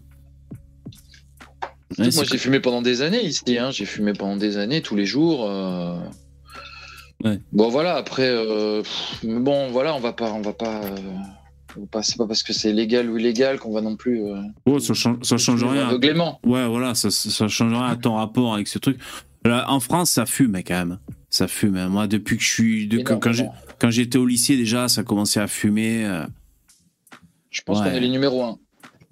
Ouais, Moi, j'ai fumé pendant des années ici. Hein. J'ai fumé pendant des années, tous les jours. euh. Ouais. Bon, voilà. Après, euh, bon, voilà, on va pas, on va pas. euh, pas- C'est pas parce que c'est légal ou illégal qu'on va non plus. euh, Oh, ça change, ça change rien. Aveuglément. Ouais, voilà, ça, ça change rien à ton rapport avec ce truc. Là, en France, ça fume quand même. Ça fume. hein. Moi, depuis que je suis. de- quand j'étais au lycée, déjà, ça commençait à fumer. Je pense Ouais. qu'on est les numéros un.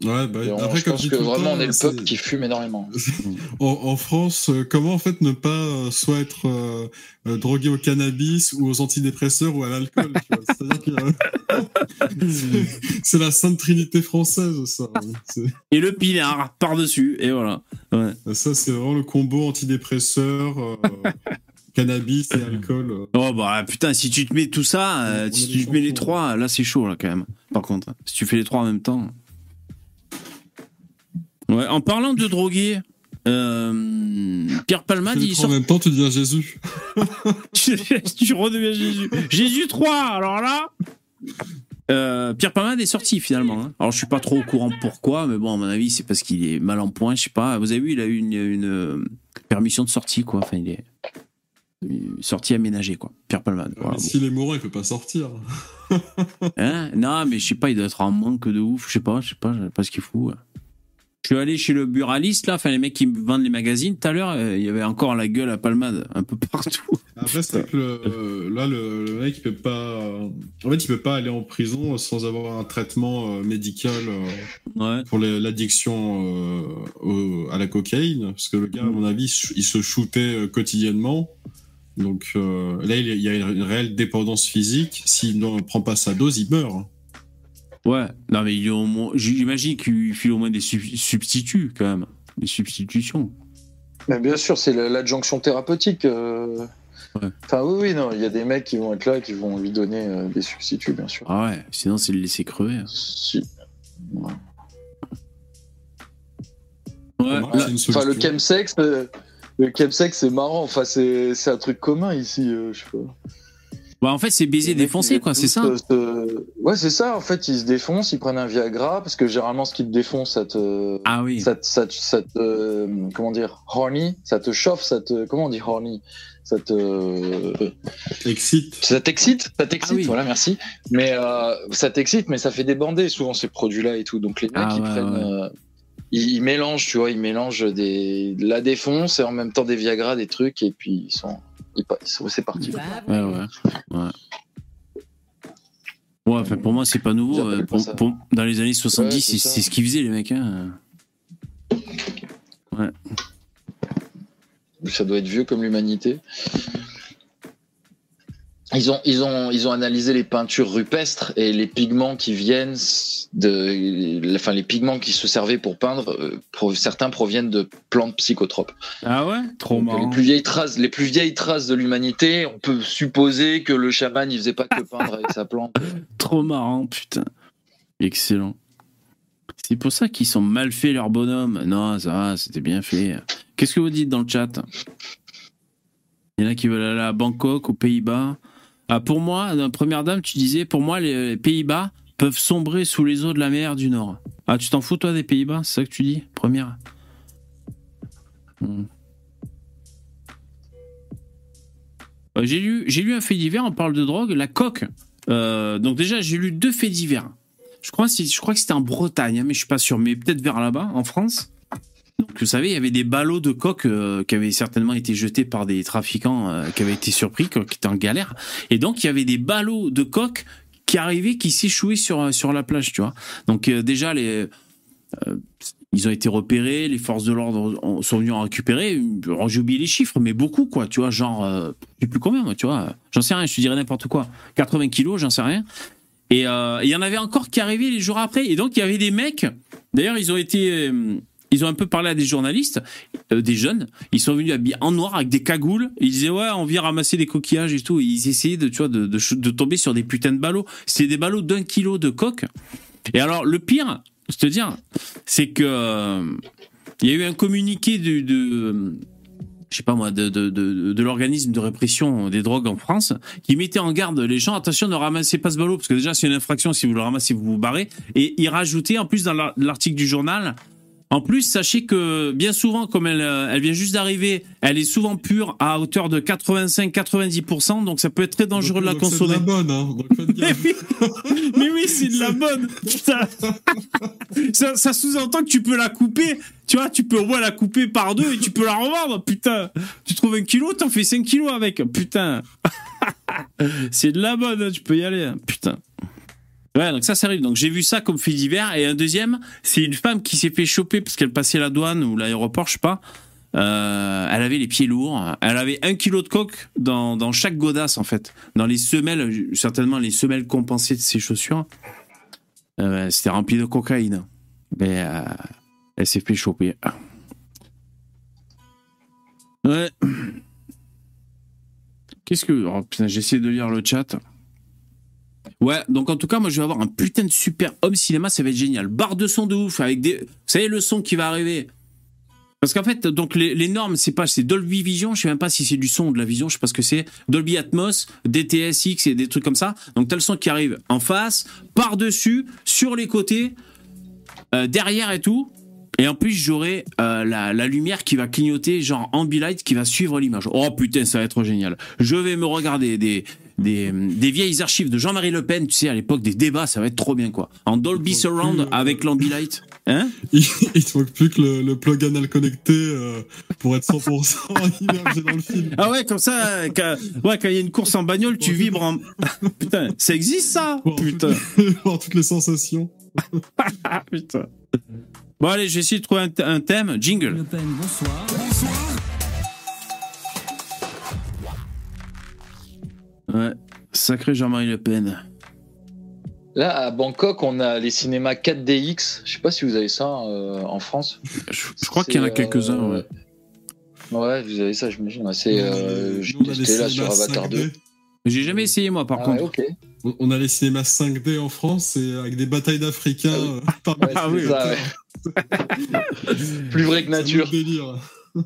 Ouais, bah, on- après, je comme pense je dis que tout le vraiment, temps, on est le peuple qui fume énormément. en, en France, euh, comment en fait ne pas euh, soit être euh, euh, drogué au cannabis ou aux antidépresseurs ou à l'alcool euh, c'est- la sainte trinité française, ça. Et le pinard par-dessus. Et voilà. Ouais. Ça, c'est vraiment le combo antidépresseur, euh, cannabis et alcool. Oh bah putain, si tu te mets tout ça, euh, si tu te mets les trois, là c'est chaud là quand même. Par contre, si tu fais les trois en même temps. Ouais, en parlant de droguer, euh, Pierre Palmade, il sort. en même temps, tu deviens Jésus. tu redeviens Jésus. Jésus 3, alors là. Euh, Pierre Palmade est sorti finalement. hein. Alors je suis pas trop au courant pourquoi, mais bon à mon avis c'est parce qu'il est mal en point, je sais pas. Vous avez vu, il a eu une, une, euh, permission de sortie quoi. Enfin il est sortie aménagée quoi. Pierre Palmade. Voilà, bon. S'il est mourant, il peut pas sortir. Hein? Non, mais je sais pas, il doit être en manque de ouf, je sais pas, je sais pas, je sais pas ce qu'il fout. Je suis allé chez le buraliste, là, enfin les mecs qui me vendent les magazines, tout à l'heure, euh, il y avait encore la gueule à palmade, un peu partout. Après, c'est que le- là, le, le mec, il peut pas. En fait, il peut pas aller en prison sans avoir un traitement euh, médical euh, Ouais. pour l'addiction euh, à la cocaïne, parce que le gars, à mon avis, il se- shootait euh, quotidiennement. Donc euh, là, il y a- il y a une réelle dépendance physique. S'il ne prend pas sa dose, il meurt. Ouais, non, mais j'imagine qu'il file au moins des sub- substituts, quand même. Des substitutions. Mais bien sûr, c'est la- l'adjonction thérapeutique. euh. Ouais. Enfin, oui, oui, non, il y a des mecs qui vont être là, qui vont lui donner euh, des substituts, bien sûr. Ah ouais, sinon c'est le laisser crever. Si. Ouais. Ouais, là- c'est une Enfin, le chemsex, euh, le chemsex, c'est marrant. Enfin, c'est c'est un truc commun ici, euh, je sais pas. Bah, en fait, c'est baiser défoncé, quoi, c'est ça Ouais, c'est ça. En fait, ils se défoncent, ils prennent un Viagra parce que généralement, ce qui te défonce, ça te, Ah oui. ça, te- ça, te- ça te, euh, comment dire, horny, ça te chauffe, ça te, comment on dit horny, ça te, Excite. ça t'excite, ça t'excite, Ah oui. voilà, merci. Mais euh, ça t'excite, mais ça fait débander souvent ces produits-là et tout. Donc les mecs, Ah ils ouais, prennent, ouais. euh, ils, ils mélangent, tu vois, ils mélangent des, de la défonce et en même temps des Viagra, des trucs, et puis ils sont, c'est parti. Ouais, ouais. ouais. Ouais, enfin, pour moi, c'est pas nouveau. euh, pour- pour- dans les années 70, Ouais, c'est ce qu'ils faisaient, les mecs. Hein. Ça doit être vieux comme l'humanité. Ils ont, ils, ont, ils ont analysé les peintures rupestres et les pigments qui viennent de. Enfin, les pigments qui se servaient pour peindre, euh, pour, certains proviennent de plantes psychotropes. Ah ouais? Trop marrant. les, plus vieilles traces, les plus vieilles traces de l'humanité, on peut supposer que le chaman, il faisait pas que peindre avec sa plante. Trop marrant, putain. Excellent. C'est pour ça qu'ils sont mal faits, leurs bonhommes. Non, ça va, c'était bien fait. Qu'est-ce que vous dites dans le chat? Il y en a qui veulent aller à Bangkok, aux Pays-Bas. Ah, pour moi, Première Dame, tu disais, pour moi, les Pays-Bas peuvent sombrer sous les eaux de la mer du Nord. Ah, tu t'en fous, toi, des Pays-Bas? C'est ça que tu dis Première? Hmm. Euh, J'ai lu, un fait divers, on parle de drogue, la coque. Euh, donc déjà, j'ai lu deux faits divers. je crois, je crois que c'était en Bretagne, hein, mais je suis pas sûr, mais peut-être vers là-bas, en France. Vous savez, il y avait des ballots de coque euh, qui avaient certainement été jetés par des trafiquants euh, qui avaient été surpris, qui étaient en galère. Et donc, il y avait des ballots de coque qui arrivaient, qui s'échouaient sur, euh, sur la plage, tu vois. Donc, déjà, les, ils ont été repérés, les forces de l'ordre ont- sont venus en récupérer. J'ai oublié les chiffres, mais beaucoup, quoi, tu vois, genre, je sais plus combien, moi, tu vois. J'en sais rien, je te dirais n'importe quoi. 80 kilos, j'en sais rien. Et il y en avait encore qui arrivaient les jours après. Et donc, il y avait des mecs. D'ailleurs, ils ont été. Ils ont un peu parlé à des journalistes, euh, des jeunes. Ils sont venus habillés en noir avec des cagoules. Ils disaient ouais, on vient ramasser des coquillages et tout. Ils essayaient de, tu vois, de, tomber sur des putains de ballots. C'était des ballots d'un kilo de coque. Et alors, le pire, je te dire, c'est que euh, il y a eu un communiqué de, je sais pas moi, de, de, de, l'organisme de répression des drogues en France, qui mettait en garde les gens, attention, ne ramassez pas ce ballot, parce que déjà c'est une infraction, si vous le ramassez, vous vous barrez. Et il rajoutait, en plus, dans l'ar- l'article du journal, en plus, sachez que bien souvent, comme elle, euh, elle vient juste d'arriver, elle est souvent pure à hauteur de 85-90%, donc ça peut être très dangereux de la Donc, c'est consommer. la bonne, hein. Donc Mais oui, mais oui, c'est de la bonne. Putain. Ça, ça sous-entend que tu peux la couper. Tu vois, tu peux au moins la couper par deux et tu peux la revendre. Putain. Tu trouves un kilo, t'en fais 5 kilos avec. Putain. c'est de la bonne, tu peux y aller. hein. Putain. Ouais, donc ça, ça arrive. Donc j'ai vu ça comme fait divers. Et un deuxième, c'est une femme qui s'est fait choper parce qu'elle passait la douane ou l'aéroport, je sais pas. Euh, elle avait les pieds lourds. Elle avait un kilo de coke dans, dans chaque godasse, en fait. Dans les semelles, certainement les semelles compensées de ses chaussures. Euh, C'était rempli de cocaïne. Mais euh, elle s'est fait choper. Ouais. Qu'est-ce que. Oh putain, j'essaie de lire le chat. Ouais, donc en tout cas, moi je vais avoir un putain de super home cinéma, ça va être génial. Barre de son de ouf, avec des. Vous savez, le son qui va arriver. Parce qu'en fait, donc les, normes, c'est pas, c'est Dolby Vision, je sais même pas si c'est du son ou de la vision, je sais pas ce que c'est. Dolby Atmos, DTSX et des trucs comme ça. Donc t'as le son qui arrive en face, par-dessus, sur les côtés, euh, derrière et tout. Et en plus, j'aurai euh, la, la lumière qui va clignoter, genre ambilight, qui va suivre l'image. Oh putain, ça va être génial. Je vais me regarder des, des, des vieilles archives de Jean-Marie Le Pen, tu sais, à l'époque des débats, ça va être trop bien, quoi. En Dolby Surround euh, avec l'ambilight. Hein Il, te manque plus que le, le plug anal connecté euh, pour être 100% immergé dans le film. Ah ouais, comme ça, euh, quand, ouais, quand il y a une course en bagnole, tu vibres en. Putain, ça existe ça Voir Putain. voir toutes les sensations. Putain. Bon, allez, je vais essayer de trouver un, th- un thème. Jingle. Le Pen, bonsoir. Ouais, sacré Jean-Marie Le Pen. Là, à Bangkok, on a les cinémas 4DX. Je sais pas si vous avez ça euh, en France. Je, je crois qu'il y en a quelques-uns, euh, ouais. Ouais, vous avez ça, j'imagine. C'est, euh, Nous, on a les j'étais là sur cinémas Avatar 5D. 2. J'ai jamais essayé, moi, par Ah contre. ouais, ok. On- On a les cinémas 5D en France et avec des batailles d'Africains. euh, par- Ouais, Ah oui, ça, ouais. Plus vrai que C'est un nature.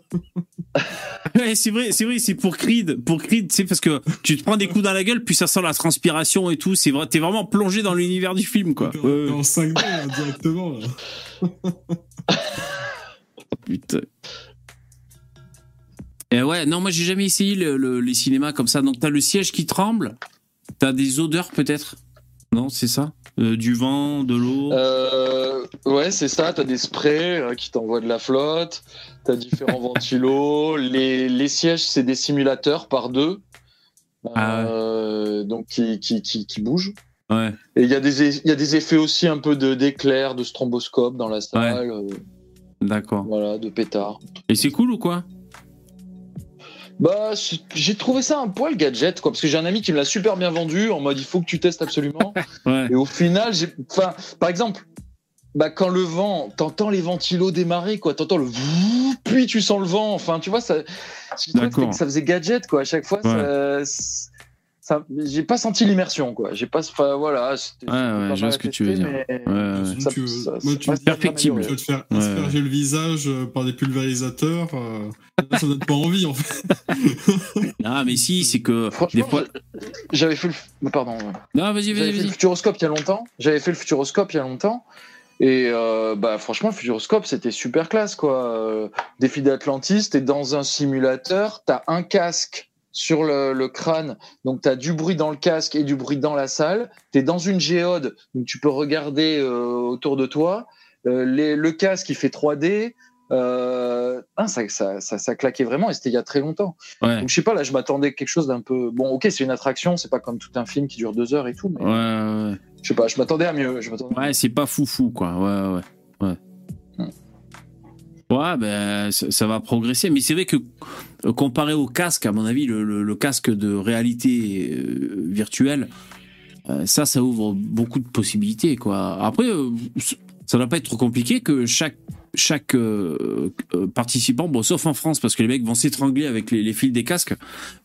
Ouais, c'est vrai, c'est vrai, c'est pour Creed. Pour Creed, c'est parce que tu te prends des coups dans la gueule, puis ça sent la transpiration et tout. C'est vrai, t'es vraiment plongé dans l'univers du film, quoi. En- en 5D là, directement. Là. Putain. Et ouais, non, moi j'ai jamais essayé le- le- les cinémas comme ça. Donc t'as le siège qui tremble, t'as des odeurs peut-être. Non, c'est ça? Euh, Du vent, de l'eau? Euh, ouais, c'est ça. T'as des sprays euh, qui t'envoient de la flotte. T'as différents ventilos. Les, les sièges, c'est des simulateurs par deux. Ah donc qui, qui, qui, qui bougent. Ouais. Et il y, a des y a des effets aussi un peu de d'éclairs, de stromboscope dans la salle, D'accord. voilà, de pétards. Et c'est cool ou quoi? Bah, j'ai trouvé ça un poil gadget, quoi, parce que j'ai un ami qui me l'a super bien vendu en mode il faut que tu testes absolument. Ouais. Et au final, j'ai, enfin, par exemple, bah, quand le vent, t'entends les ventilos démarrer, quoi, t'entends le puis tu sens le vent, enfin, tu vois, ça, ça faisait gadget, quoi, à chaque fois, ça, ça- j'ai pas senti l'immersion, quoi, j'ai pas, enfin, voilà. Ouais, ouais, pas je vois ce que tu veux dire. mais Ouais, ouais. Sinon, ça- tu veux- ça- moi, tu-. Tu te faire Ouais. asperger le visage euh, par des pulvérisateurs. euh, ça donne pas envie en fait. Ah, mais si, c'est que des fois. j'avais fait le, pardon. Non, vas-y, J'avais vas-y, fait le vas-y. Futuroscope il y a longtemps. J'avais fait le Futuroscope il y a longtemps. Et euh, bah, franchement, le Futuroscope, c'était super classe. quoi. Euh, Défi d'Atlantis, t'es dans un simulateur, t'as un casque sur le, le crâne. Donc, tu as du bruit dans le casque et du bruit dans la salle. Tu es dans une géode, donc tu peux regarder euh, autour de toi. Euh, les- le casque, il fait 3D. Euh, ah, ça, ça, ça, ça claquait vraiment et c'était il y a très longtemps. Ouais. Donc, je sais pas, là, je m'attendais à quelque chose d'un peu. Bon, ok, c'est une attraction, c'est pas comme tout un film qui dure deux heures et tout, mais Ouais, ouais. je sais pas, je m'attendais à mieux. Je Ouais, c'est pas foufou, quoi. Ouais, ouais. Ouais. Hmm. Ouais, ben, ça, ça va progresser. Mais c'est vrai que, comparé au casque, à mon avis, le, casque de réalité euh, virtuelle, euh, ça, ça ouvre beaucoup de possibilités, quoi. Après, euh, ça ne va pas être trop compliqué que chaque chaque participant, bon, sauf en France, parce que les mecs vont s'étrangler avec les, fils des casques,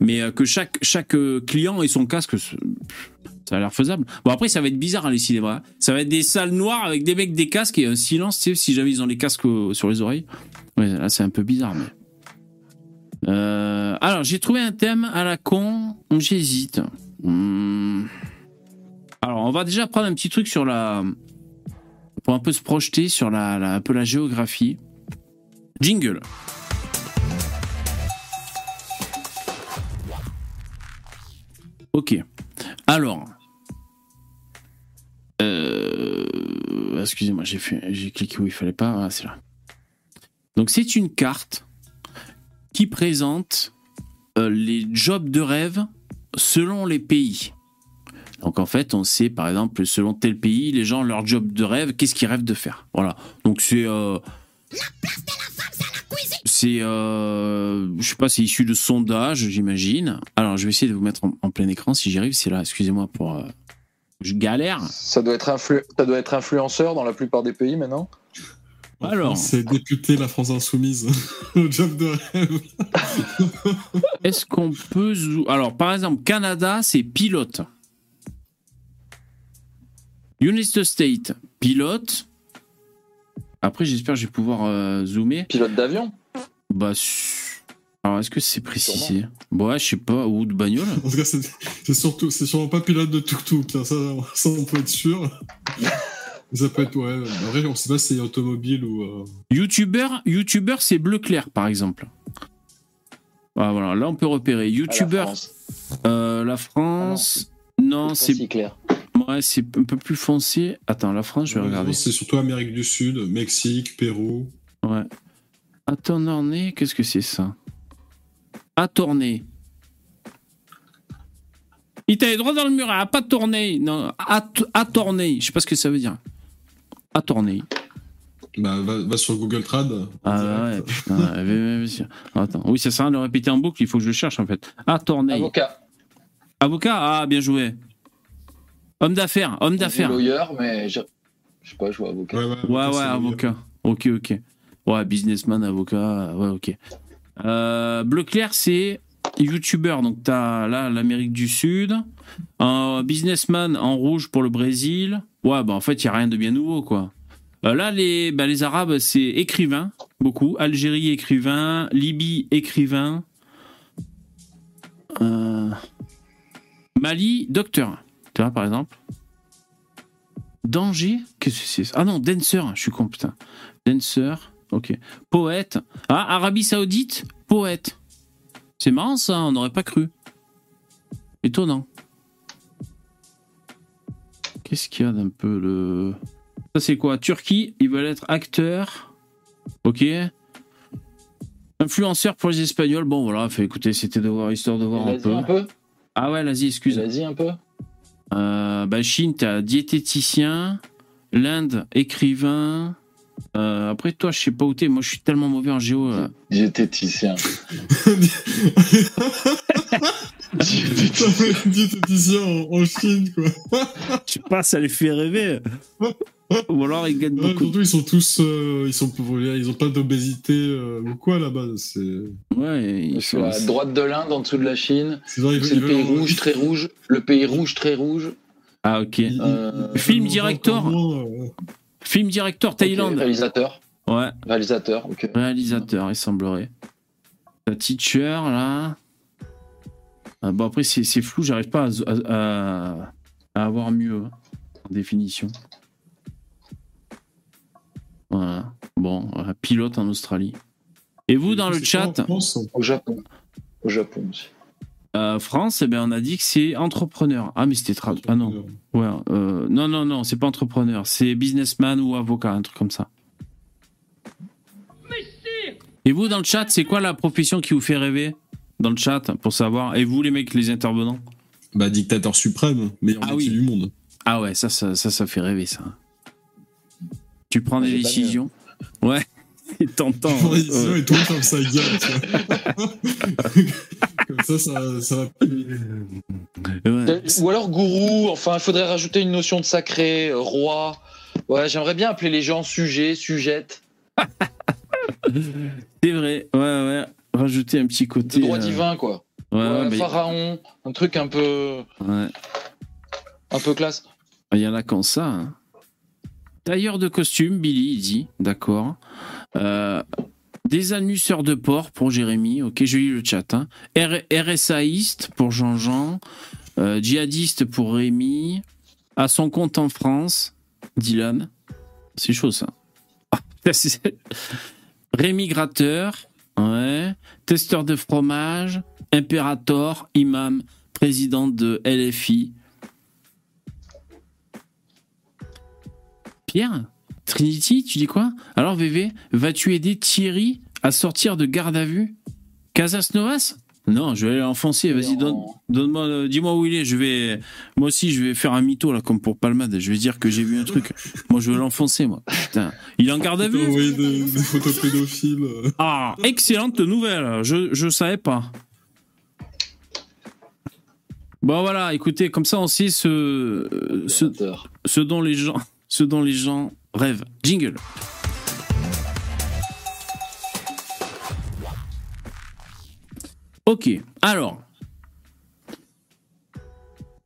mais que chaque, chaque client ait son casque, ça a l'air faisable. Bon, après, ça va être bizarre à les cinémas. Ça va être des salles noires avec des mecs des casques et un silence, tu sais, si jamais ils ont les casques sur les oreilles. Ouais, là, c'est un peu bizarre, mais. Euh, alors, j'ai trouvé un thème à la con. J'hésite. Hmm. Alors, on va déjà prendre un petit truc sur la. Pour un peu se projeter sur la, un géographie. Jingle. Ok. Alors. Euh, Excusez-moi, j'ai cliqué où il fallait pas. Ah, c'est là. Donc c'est une carte qui présente euh, les jobs de rêve selon les pays. Donc en fait, on sait par exemple selon tel pays, les gens leur job de rêve, qu'est-ce qu'ils rêvent de faire. Voilà. Donc c'est euh, c'est euh, je sais pas, c'est issu de sondages, j'imagine. Alors je vais essayer de vous mettre en, en plein écran si j'y arrive. C'est là. Excusez-moi pour euh, je galère. Ça doit, être influ- ça doit être influenceur dans la plupart des pays maintenant. Alors. C'est député la France Insoumise. Le job de rêve. Est-ce qu'on peut Alors, par exemple, Canada, c'est pilote. United States, pilote. Après, j'espère que je vais pouvoir euh, zoomer. Pilote d'avion Bah, su- alors, est-ce que c'est précisé? Bon, ouais, je sais pas, ou de bagnole. En tout cas, c'est c'est surtout, c'est sûrement pas pilote de tuk-tuk. hein, Ça, ça, on peut être sûr. Ça peut être, ouais. Après, on sait pas si c'est automobile ou. euh, YouTuber, YouTuber, c'est bleu clair, par exemple. Ah, voilà, là, on peut repérer. à la YouTuber, France. euh, la France. non, C'est clair. ouais, c'est un peu plus foncé. Attends, la France, je vais regarder. C'est surtout Amérique du Sud, Mexique, Pérou. Ouais. Attorney, qu'est-ce que c'est ça? Attorney. Il t'a droit dans le mur, à pas tourner. Non, at attorney. Je sais pas ce que ça veut dire. Attorney. Bah, va, va sur Google Trad. Ah ouais, putain. ouais, ouais, ouais, Attends. Oui, ça sert à rien de le répéter en boucle, il faut que je le cherche en fait. Attorney. Avocat. Avocat? Ah, bien joué. Homme d'affaires, homme d'affaires. Lawyer, mais je je sais pas, je vois avocat. Ouais, ouais, Ouais, ouais, c'est avocat. Ok, ok. Ouais, businessman, avocat. Ouais, ok. Euh, bleu clair, c'est YouTuber. Donc, t'as là l'Amérique du Sud. Un businessman en rouge pour le Brésil. Ouais, bah en fait, il n'y a rien de bien nouveau, quoi. Euh, là, les, bah, les Arabes, c'est écrivain, beaucoup. Algérie, écrivain. Libye, écrivain. Euh, Mali, docteur. Tu vois, par exemple. Danger Qu'est-ce que c'est Ah non, dancer, je suis con, putain. Dancer, ok. Poète. Ah, Arabie Saoudite, poète. C'est marrant ça, on n'aurait pas cru. Étonnant. Qu'est-ce qu'il y a d'un peu le. Ça c'est quoi? Turquie, ils veulent être acteurs. Ok. Influenceur pour les Espagnols. Bon voilà, fait écoutez, c'était de voir, histoire de voir un L'Asie peu. un peu Ah ouais, l'Asie, excuse. L'Asie un peu Euh, bah, Chine, t'as diététicien. L'Inde, écrivain. Euh, après, toi, je sais pas où t'es. Moi, je suis tellement mauvais en géo. euh. Diététicien. Diététicien en, en Chine, quoi. Je sais pas, ça les fait rêver. Ou alors, ils gagnent Ouais, beaucoup. surtout, ils sont tous. euh, ils, sont, ils ont pas d'obésité euh, ou quoi là-bas. C'est Ouais, ils sont. la droite de l'Inde, en dessous de la Chine. c'est le pays veulent- rouge, très rouge. Le pays rouge, très rouge. Ah, ok. Euh, Film euh, Film directeur Thaïlande. réalisateur. Ouais, Réalisateur, ok. réalisateur, il semblerait. La teacher, là. Ah, bon, après, c'est c'est flou, j'arrive pas à, à- à avoir mieux hein, en définition. Voilà. Bon, voilà, pilote en Australie. Et vous, dans le chat, en France, Au Japon? Au Japon aussi. Euh, France, eh ben, on a dit que c'est entrepreneur. Ah, mais c'était traduit. Ah non. Ouais, euh, non, non, non, c'est pas entrepreneur. C'est businessman ou avocat, un truc comme ça. Et vous, dans le chat, c'est quoi la profession qui vous fait rêver? Dans le chat, pour savoir. Et vous, les mecs, les intervenants? Bah, dictateur suprême, meilleur Ah métier oui. du monde. Ah ouais, ça, ça, ça, ça fait rêver, ça. Tu prends des décisions? Ouais, c'est tentant. Ouais, Ouais. sinon, et monde ferme sa gueule. Comme ça, ça, ça va. Ouais. Euh, Ou alors gourou, enfin, il faudrait rajouter une notion de sacré, euh, roi. Ouais, j'aimerais bien appeler les gens sujet, sujette, C'est vrai, ouais, ouais. Rajouter un petit côté. droit euh, divin, quoi. Ouais, pharaon, un truc un peu, ouais. un peu classe. Il y en a comme ça. hein. Tailleur de costume, Billy, il dit, d'accord. Euh, des annusseurs de porc pour Jérémy, ok, je lis le chat. Hein. RSAiste pour Jean-Jean. Euh, djihadiste pour Rémi. À son compte en France, Dylan. C'est chaud ça. Ah, Rémi Gratteur, ouais. Testeur de fromage, Impérator, imam, président de LFI. Pierre Trinity, tu dis quoi? Alors VV, vas-tu aider Thierry à sortir de garde à vue? Casas Novas? Non, je vais aller l'enfoncer. Vas-y, donne-moi, euh, dis-moi où il est. Je vais, moi aussi, je vais faire un mytho là, comme pour Palmade. Je vais dire que j'ai vu un truc. moi, je vais l'enfoncer, moi. Putain, il est en garde à vue? envoyé des, des photos pédophiles. Ah, excellente nouvelle. Je, je savais pas. Bon voilà, écoutez, comme ça on sait ce, ce, ce dont les gens, ce dont les gens rêvent. Jingle. Ok, alors.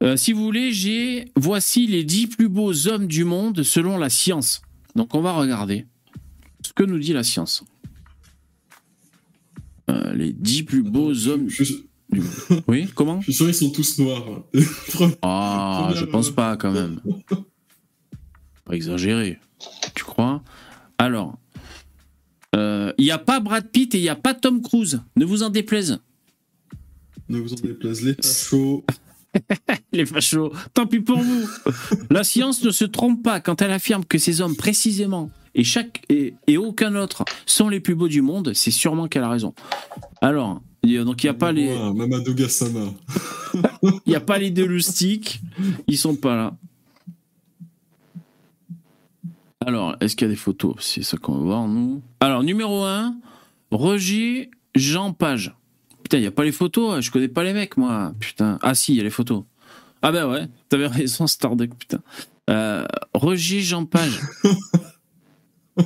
Euh, si vous voulez, j'ai. Voici les 10 plus beaux hommes du monde selon la science. Donc on va regarder ce que nous dit la science. Euh, les 10 plus beaux hommes. Je, suis- Oui, comment je suis sûr qu'ils sont tous noirs. Ah, je pense pas quand même. Pas exagéré. Tu crois? Alors, euh, il n'y a pas Brad Pitt et il n'y a pas Tom Cruise. Ne vous en déplaise. Ne vous en déplaise, les fachos. Les fachos, tant pis pour vous. La science ne se trompe pas quand elle affirme que ces hommes précisément et chaque et, et aucun autre sont les plus beaux du monde. C'est sûrement qu'elle a raison. Alors, donc il n'y a pas les, il y a pas les deux loustiques. Ils sont pas là. Alors, est-ce qu'il y a des photos? C'est ça qu'on va voir, nous. Alors, numéro 1, Roger Jean Page. Putain, il n'y a pas les photos, je connais pas les mecs, moi. Putain. Ah si, il y a les photos. Ah ben ouais, t'avais raison, Starduck, putain. Euh, Roger Jean Page.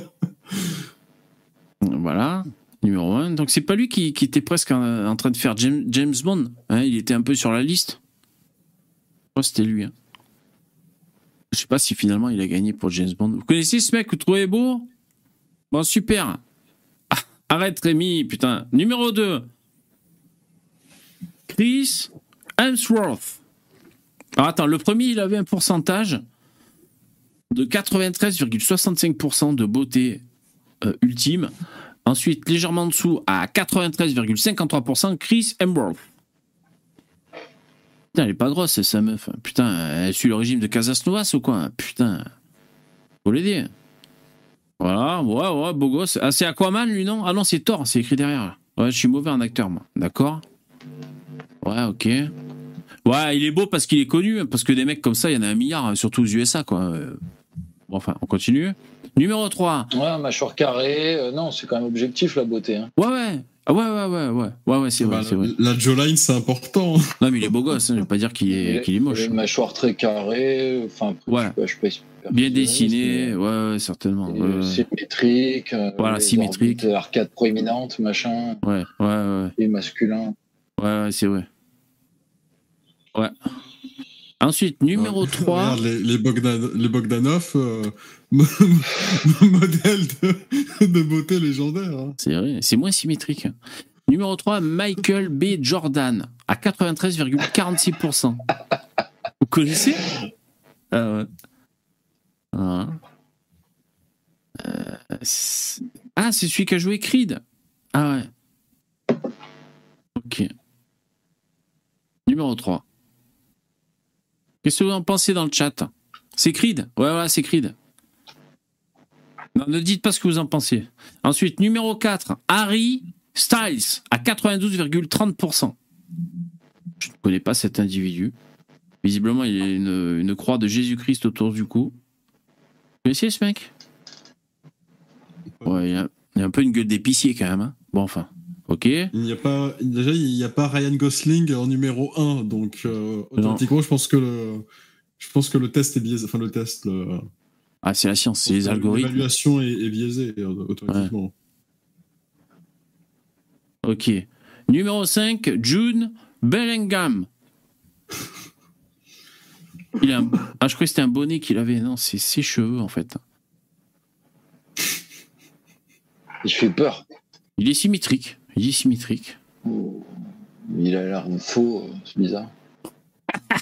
voilà, numéro 1. Donc c'est pas lui qui, qui était presque en, en train de faire James, James Bond. hein, il était un peu sur la liste. Je crois que c'était lui. hein. Je sais pas si finalement il a gagné pour James Bond. Vous connaissez ce mec, vous trouvez beau? Bon, super. Ah, arrête Rémi, putain. Numéro 2. Chris Hemsworth. Alors attends, le premier, il avait un pourcentage de 93,65% de beauté euh, ultime. Ensuite, légèrement en dessous, à 93,53%, Chris Hemsworth. Putain, elle est pas grosse, sa meuf. Putain, elle suit le régime de Casas Novas ou quoi? Putain. Faut l'aider. Voilà, ouais, ouais, beau gosse. Ah, c'est Aquaman, lui, non? Ah non, c'est Thor, c'est écrit derrière. Ouais, je suis mauvais en acteur, moi. D'accord? Ouais, ok. Ouais, il est beau parce qu'il est connu, parce que des mecs comme ça, il y en a un milliard, hein, surtout aux USA, quoi. Euh, Bon, enfin, on continue. Numéro 3. Ouais, mâchoire carrée. euh, non, c'est quand même objectif la beauté. Hein. Ouais, ouais. Ah ouais, ouais, ouais, ouais. Ouais, ouais, c'est vrai, Bah, c'est vrai. la jawline, c'est important. Non, mais il est beau gosse, hein, je vais pas dire qu'il est, qu'il est moche. Une mâchoire très carrée. Enfin, Ouais. je sais pas, je sais pas Bien dessiné, ouais, ouais, certainement. Ouais, euh, ouais. Symétrique. Voilà, symétrique. Arcade proéminente, machin. Ouais, ouais, ouais. Et masculin. Ouais, ouais, c'est vrai. Ouais. Ensuite, numéro 3. Regarde, les, les, Bogdan- les Bogdanov, euh, modèle de, de beauté légendaire. hein. C'est vrai, c'est moins symétrique. Numéro 3, Michael B. Jordan, à 93,46%. Vous connaissez? Ah. Ah. Euh, c'est- ah, c'est celui qui a joué Creed. Ah ouais. Ok. Numéro 3. Qu'est-ce que vous en pensez dans le chat? C'est Creed? Ouais, ouais, c'est Creed. Non, ne dites pas ce que vous en pensez. Ensuite, numéro 4, Harry Styles à 92,30%. Je ne connais pas cet individu. Visiblement, il y a une, une croix de Jésus-Christ autour du cou. Vous connaissez ce mec? Ouais, il y, a, il a un peu une gueule d'épicier quand même. hein. Bon, enfin, ok. Il n'y a pas, déjà, il n'y a pas Ryan Gosling en numéro 1, donc euh, automatiquement, je pense que le, je pense que le test est biaisé. Enfin, le test, le- Ah, c'est la science, c'est les algorithmes. L'évaluation est, est biaisée euh, automatiquement. Ok. Numéro 5, June Bellingham. Il a un- Ah, je croyais que c'était un bonnet qu'il avait. Non, c'est ses cheveux en fait. Il fait peur. Il est symétrique. Il est symétrique. Oh, Il a l'air faux, c'est bizarre.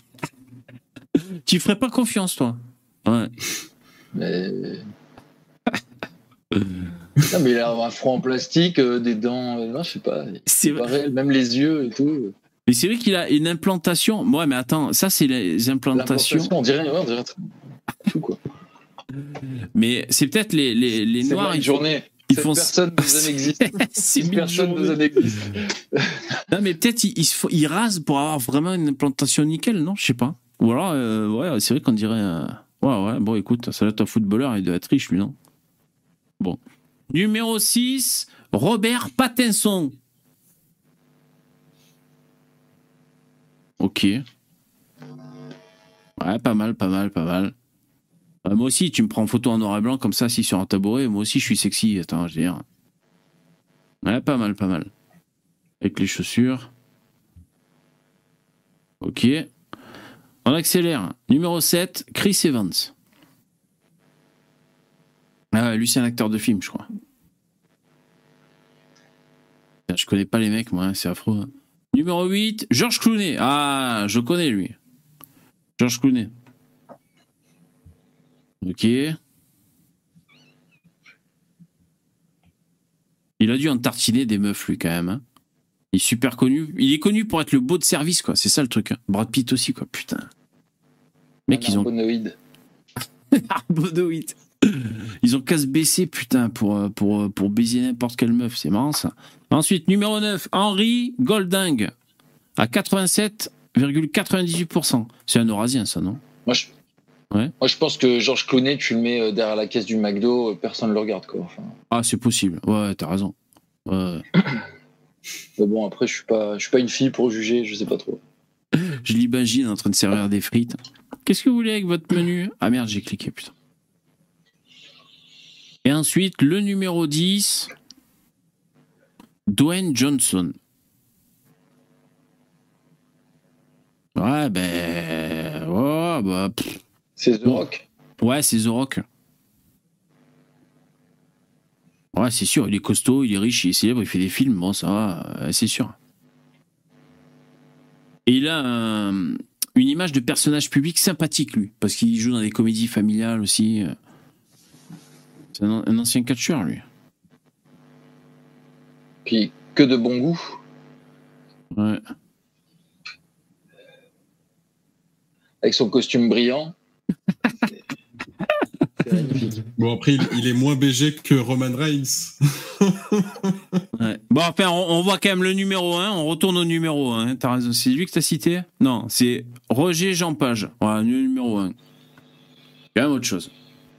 Tu ferais pas confiance, toi Ouais. Mais. Non, mais il a un front en plastique, euh, des dents, euh, non, je sais pas. C'est pas réel, même les yeux et tout. Mais c'est vrai qu'il a une implantation. Ouais, mais attends, ça, c'est les implantations. On dirait, ouais, on dirait tout quoi. Mais c'est peut-être les, les, noirs. une journée. Ils font- personne nous en existe. Cette personne nous existe. Non, mais peut-être ils, ils rasent pour avoir vraiment une implantation nickel, non? Je sais pas. Ou alors, euh, ouais, c'est vrai qu'on dirait. euh, Ouais, ouais, bon, écoute, ça doit être un footballeur, il doit être riche, lui, non? Bon. Numéro 6, Robert Pattinson. Ok. Ouais, pas mal, pas mal, pas mal. Euh, moi aussi, tu me prends en photo en noir et blanc comme ça, assis sur un tabouret. Moi aussi, je suis sexy. Attends, je veux dire. Ouais, pas mal, pas mal. Avec les chaussures. Ok. On accélère. Numéro 7, Chris Evans. Ah lui, c'est un acteur de film, je crois. Je connais pas les mecs, moi, hein, c'est affreux. Numéro 8, George Clooney. Ah, je connais lui. George Clooney. Ok. Il a dû en tartiner des meufs, lui, quand même. hein. Il est super connu. Il est connu pour être le beau de service, quoi. C'est ça le truc. hein. Brad Pitt aussi, quoi. Putain. Mec, ils ont. Arbonoïde. Arbonoïde. Ils ont qu'à se baisser, putain, pour, euh, pour, euh, pour baiser n'importe quelle meuf. C'est marrant, ça. Ensuite, numéro 9, Henry Golding. À 87,98%. C'est un Eurasien, ça, non? Moi je... Ouais. Moi, je pense que Georges Clooney, tu le mets euh, derrière la caisse du McDo, euh, personne ne le regarde. Quoi. Enfin, Ah, c'est possible. Ouais, t'as raison. Ouais. mais bon, après, je suis pas, je suis pas une fille pour juger, je sais pas trop. Je l'imagine en train de servir des frites. Qu'est-ce que vous voulez avec votre menu? Ah merde, j'ai cliqué, putain. Et ensuite, le numéro 10, Dwayne Johnson. Ouais, ben. Ouais, bah. pff. C'est The. Rock. Ouais, c'est The Rock. Ouais, c'est sûr, il est costaud, il est riche, il est célèbre, il fait des films, bon, ça va, euh, c'est sûr. Et il a un- une image de personnage public sympathique, lui, parce qu'il joue dans des comédies familiales aussi. euh. C'est un, un ancien catcheur, lui. Puis que de bon goût. Ouais. Avec son costume brillant. Bon, après, il, il est moins BG que Roman Reigns. Ouais. Bon, enfin, on, on voit quand même le numéro 1, on retourne au numéro 1. T'as raison, c'est lui que t'as cité? Non, c'est Roger Jean Page. Voilà, le numéro 1. Quand même autre chose.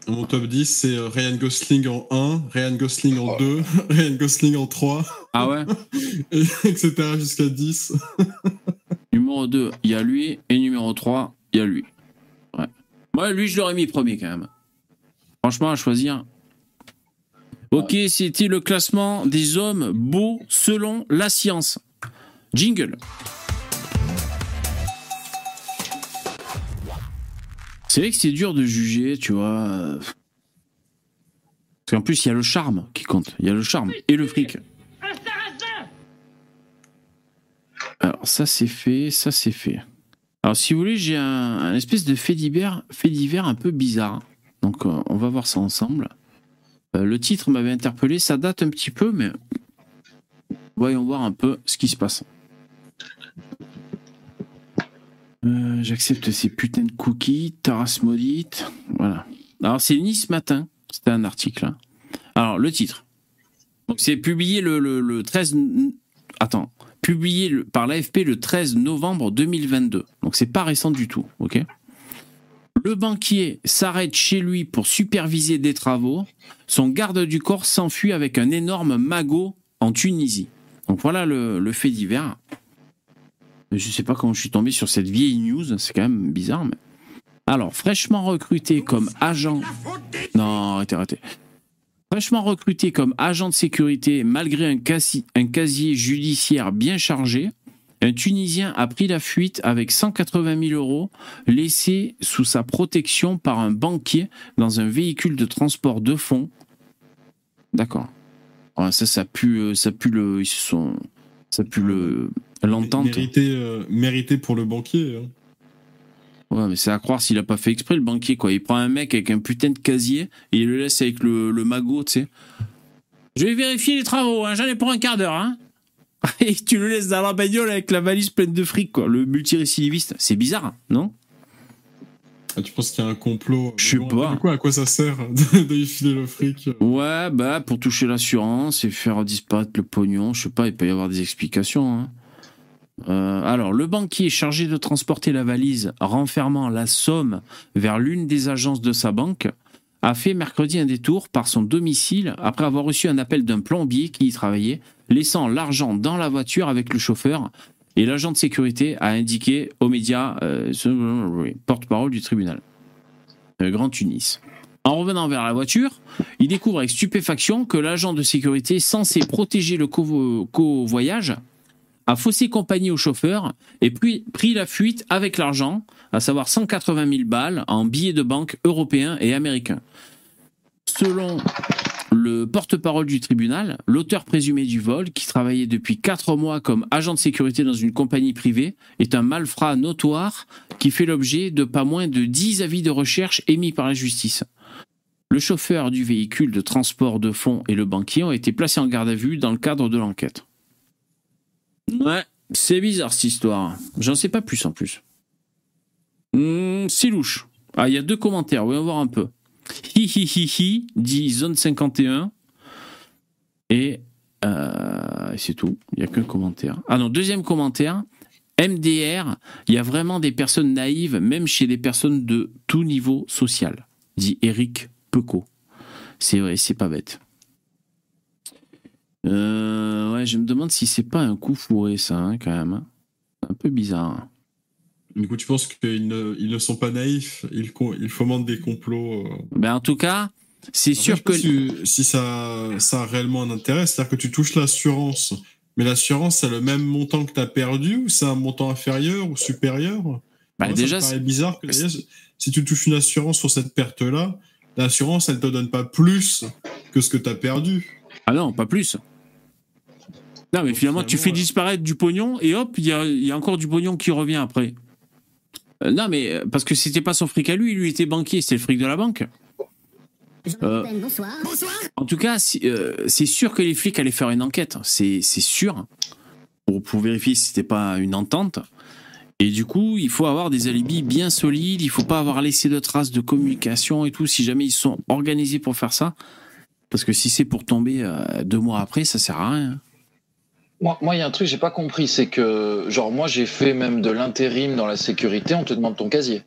Mon top 10, c'est euh, Ryan Gosling en 1, Ryan Gosling en 2, Ryan Gosling en 3, Ah ouais? Et- etc. jusqu'à 10. Numéro 2, il y a lui. Et numéro 3, il y a lui. Moi, lui, je l'aurais mis premier quand même. Franchement, à choisir. Ok, c'était le classement des hommes beaux selon la science. Jingle. C'est vrai que c'est dur de juger, tu vois. Parce qu'en plus, il y a le charme qui compte. Il y a le charme et le fric. Alors ça c'est fait, ça c'est fait. Alors si vous voulez, j'ai un, espèce de fait divers, un peu bizarre. Donc euh, on va voir ça ensemble. Euh, le titre m'avait interpellé, ça date un petit peu, mais voyons voir un peu ce qui se passe. Euh, J'accepte ces putains de cookies, Taras maudite. Voilà. Alors, c'est Nice Matin. C'était un article. hein. Alors, le titre. Donc, c'est publié le, le- le 13. n- Attends. Publié par l'AFP le 13 novembre 2022. Donc, c'est pas récent du tout. OK? Le banquier s'arrête chez lui pour superviser des travaux. Son garde du corps s'enfuit avec un énorme magot en Tunisie. Donc, voilà le, fait divers. Je sais pas comment je suis tombé sur cette vieille news, c'est quand même bizarre. Alors, fraîchement recruté comme agent. Non, arrêtez, arrêtez. Fraîchement recruté comme agent de sécurité, malgré un, casi- un casier judiciaire bien chargé, un Tunisien a pris la fuite avec 180 000 euros laissés sous sa protection par un banquier dans un véhicule de transport de fonds. D'accord. Ça, ça pue, euh, ça pue le, ils se sont, ça pue le, l'entente. Mérité, euh, mérité pour le banquier. hein. Ouais, mais c'est à croire s'il a pas fait exprès le banquier, quoi. Il prend un mec avec un putain de casier et il le laisse avec le, le magot, tu sais. Je vais vérifier les travaux, hein, j'en ai pour un quart d'heure, hein. Et tu le laisses dans la bagnole avec la valise pleine de fric, quoi. Le multirécidiviste. C'est bizarre, non? Ah, tu penses qu'il y a un complot Je sais Bon, pas. Du coup, à quoi ça sert lui filer le fric Ouais, bah, pour toucher l'assurance et faire disparaître le pognon, je sais pas, il peut y avoir des explications, hein. Euh, alors, le banquier chargé de transporter la valise renfermant la somme vers l'une des agences de sa banque a fait mercredi un détour par son domicile après avoir reçu un appel d'un plombier qui y travaillait, laissant l'argent dans la voiture avec le chauffeur. Et l'agent de sécurité a indiqué aux médias, euh, porte-parole du tribunal. Euh, Grand Tunis. En revenant vers la voiture, il découvre avec stupéfaction que l'agent de sécurité censé protéger le covo- covoyage a faussé compagnie au chauffeur et pris la fuite avec l'argent, à savoir 180 000 balles en billets de banque européens et américains. Selon le porte-parole du tribunal, l'auteur présumé du vol, qui travaillait depuis 4 mois comme agent de sécurité dans une compagnie privée, est un malfrat notoire qui fait l'objet de pas moins de 10 avis de recherche émis par la justice. Le chauffeur du véhicule de transport de fonds et le banquier ont été placés en garde à vue dans le cadre de l'enquête. Ouais, c'est bizarre cette histoire. J'en sais pas plus en plus. Hmm, c'est louche. Ah, il y a deux commentaires, voyons voir un peu. Hi hi hi hi, dit Zone 51. Et euh, c'est tout, il n'y a qu'un commentaire. Ah non, deuxième commentaire. MDR, il y a vraiment des personnes naïves, même chez des personnes de tout niveau social, dit Eric Pecot. C'est vrai, c'est pas bête. Euh, ouais, je me demande si c'est pas un coup fourré, ça, hein, quand même. hein. Un peu bizarre. Du coup, tu penses qu'ils ne, ils ne sont pas naïfs Ils, ils fomentent des complots euh. Ben, en tout cas, c'est sûr que. Si, si ça, ça a réellement un intérêt, c'est-à-dire que tu touches l'assurance, mais l'assurance, c'est le même montant que tu as perdu ou c'est un montant inférieur ou supérieur? Moi, déjà, ça me paraît bizarre que si tu touches une assurance sur cette perte-là, l'assurance, elle te donne pas plus que ce que tu as perdu. Ah non, pas plus. Non, mais Donc, finalement, tu fais disparaître du pognon et hop, il y a, il y a encore du pognon qui revient après. Euh, non, mais euh, parce que c'était pas son fric à lui, lui était banquier, c'était le fric de la banque. Euh, Bonsoir. En tout cas, si- euh, c'est sûr que les flics allaient faire une enquête, c'est c'est sûr, pour, pour vérifier si c'était pas une entente. Et du coup, il faut avoir des alibis bien solides, il faut pas avoir laissé de traces de communication et tout, si jamais ils sont organisés pour faire ça. Parce que si c'est pour tomber euh, deux mois après, ça sert à rien. Moi, moi, il y a un truc que j'ai pas compris, c'est que, genre, moi, j'ai fait même de l'intérim dans la sécurité, on te demande ton casier.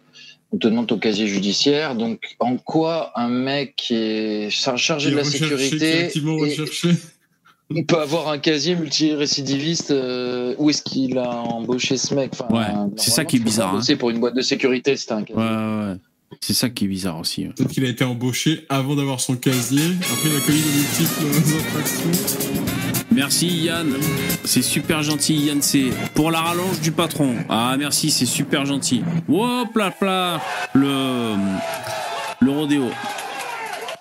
On te demande ton casier judiciaire. Donc, en quoi un mec qui est char- chargé de la sécurité et- peut avoir un casier multirécidiviste euh, Où est-ce qu'il a embauché ce mec? Enfin, Ouais, normalement, c'est ça qui est bizarre, hein. bosser pour une boîte de sécurité, c'est un casier. Ouais, ouais, ouais. C'est ça qui est bizarre aussi. ouais. Peut-être qu'il a été embauché avant d'avoir son casier. Après, il a commis de multiples infractions. Merci Yann, c'est super gentil Yann C. Pour la rallonge du patron. Ah merci, c'est super gentil. Hop là là, le, le rodéo.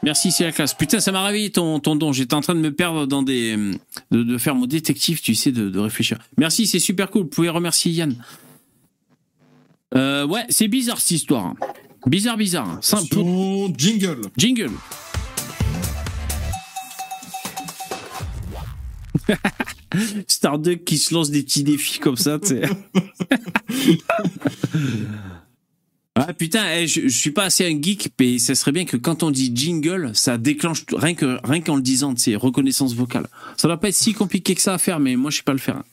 Merci, c'est la classe. Putain, ça m'a réveillé ton, ton don. J'étais en train de me perdre dans des. de, de faire mon détective, tu sais, de, de réfléchir. Merci, c'est super cool. Vous pouvez remercier Yann. Euh, ouais, c'est bizarre cette histoire. Bizarre, bizarre. Simple. Jingle. Jingle. Starduck qui se lance des petits défis comme ça, tu sais. Ah putain, eh, je, je suis pas assez un geek, mais ça serait bien que quand on dit jingle, ça déclenche rien que rien qu'en le disant, c'est reconnaissance vocale. Ça doit pas être si compliqué que ça à faire, mais moi je sais pas le faire.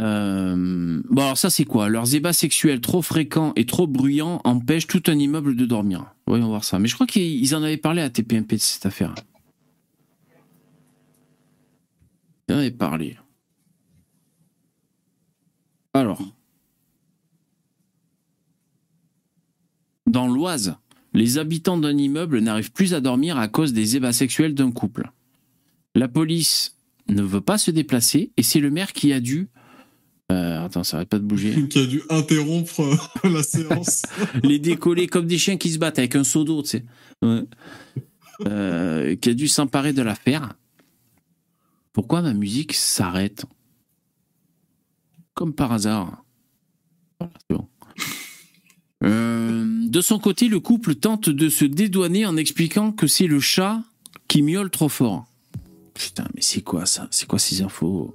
Euh, Bon alors ça c'est quoi? Leurs ébats sexuels trop fréquents et trop bruyants empêchent tout un immeuble de dormir. Voyons voir ça. Mais je crois qu'ils ils en avaient parlé à TPMP de cette affaire. Avaient parlé. Alors. Dans l'Oise, les habitants d'un immeuble n'arrivent plus à dormir à cause des ébats sexuels d'un couple. La police ne veut pas se déplacer et c'est le maire qui a dû. Euh, attends, ça arrête pas de bouger. Qui a dû interrompre euh, la séance. les décoller comme des chiens qui se battent avec un seau d'eau, tu sais. Ouais. Euh, qui a dû s'emparer de l'affaire. Pourquoi ma musique s'arrête Comme par hasard. Voilà, c'est bon. Euh, de son côté, le couple tente de se dédouaner en expliquant que c'est le chat qui miaule trop fort. Putain, mais c'est quoi ça? C'est quoi ces infos?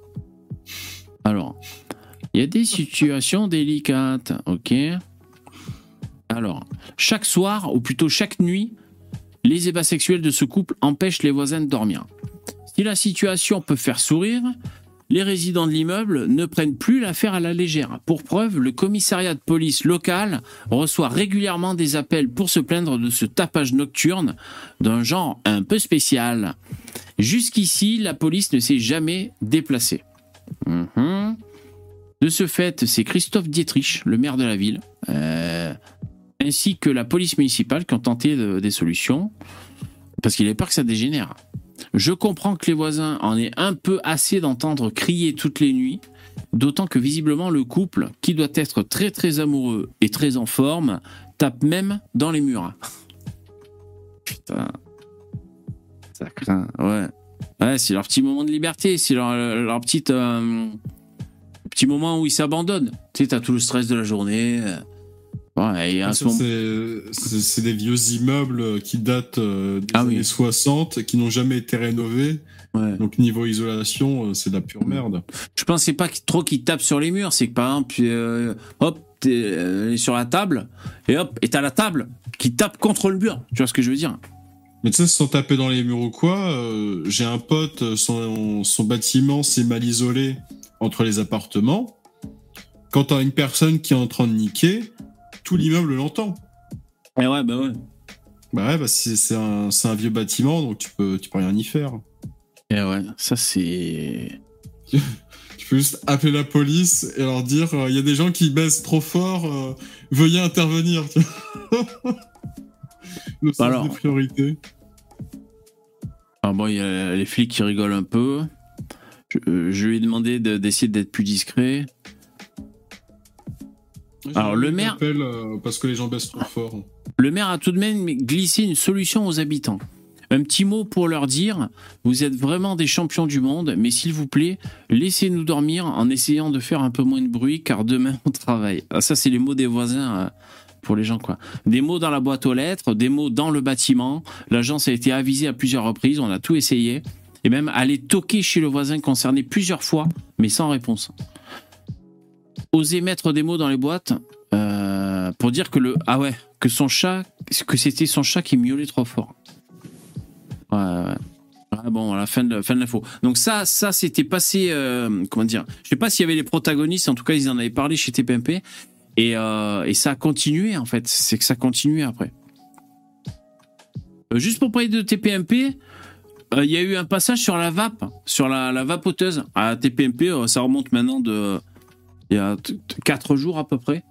Alors, il y a des situations délicates, ok? Alors, chaque soir, ou plutôt chaque nuit, les ébats sexuels de ce couple empêchent les voisins de dormir. Si la situation peut faire sourire, les résidents de l'immeuble ne prennent plus l'affaire à la légère. Pour preuve, le commissariat de police local reçoit régulièrement des appels pour se plaindre de ce tapage nocturne d'un genre un peu spécial. Jusqu'ici, la police ne s'est jamais déplacée. Mhm. De ce fait, c'est Christophe Dietrich, le maire de la ville, euh, ainsi que la police municipale qui ont tenté de- des solutions, parce qu'il avait peur que ça dégénère. Je comprends que les voisins en aient un peu assez d'entendre crier toutes les nuits, d'autant que visiblement le couple, qui doit être très très amoureux et très en forme, tape même dans les murs. Putain. Ça craint, ouais. Ouais, c'est leur petit moment de liberté, c'est leur, leur petite, euh, petit moment où ils s'abandonnent. Tu sais, t'as tout le stress de la journée. Euh, Ouais, c'est- des vieux immeubles qui datent euh, des Ah oui. années 60, qui n'ont jamais été rénovés. ouais. Donc niveau isolation, euh, c'est de la pure merde. Je pensais pas trop qu'ils tapent sur les murs. C'est que par exemple, euh, hop, t'es euh, sur la table, et hop, et t'as la table qui tape contre le mur. Tu vois ce que je veux dire? Mais tu sais, sans taper dans les murs ou quoi, euh, j'ai un pote, son, son bâtiment s'est mal isolé entre les appartements. Quand t'as une personne qui est en train de niquer, tout l'immeuble l'entend. Eh ouais, bah ouais. Bah ouais, bah c'est un, vieux bâtiment, donc tu peux, tu peux rien y faire. Eh ouais, ça c'est. Tu peux juste appeler la police et leur dire euh, il y a des gens qui baissent trop fort, euh, veuillez intervenir. Le sens Alors. des priorités. Alors bon, il y a les flics qui rigolent un peu. Je, euh, je lui ai demandé de- d'essayer d'être plus discret. Alors, le maire- euh, parce que les gens baissent trop fort. Le maire a tout de même glissé une solution aux habitants. Un petit mot pour leur dire Vous êtes vraiment des champions du monde, mais s'il vous plaît, laissez-nous dormir en essayant de faire un peu moins de bruit, car demain on travaille. Ah, ça, c'est les mots des voisins euh, pour les gens, quoi. Des mots dans la boîte aux lettres, des mots dans le bâtiment. L'agence a été avisée à plusieurs reprises, on a tout essayé. Et même aller toquer chez le voisin concerné plusieurs fois, mais sans réponse. Oser mettre des mots dans les boîtes euh, pour dire que le. Ah ouais, que son chat. Que c'était son chat qui miaulait trop fort. Ouais, ouais. Ah bon, à la fin de, fin de l'info. Donc ça, ça c'était passé, euh, comment dire, je sais pas s'il y avait les protagonistes, en tout cas ils en avaient parlé chez TPMP, et, euh, et ça a continué en fait, c'est que ça continuait après. Euh, juste pour parler de TPMP, il y a eu un passage sur la vape, sur la, la vapoteuse. À TPMP, euh, ça remonte maintenant de... Il y a 4 jours à peu près.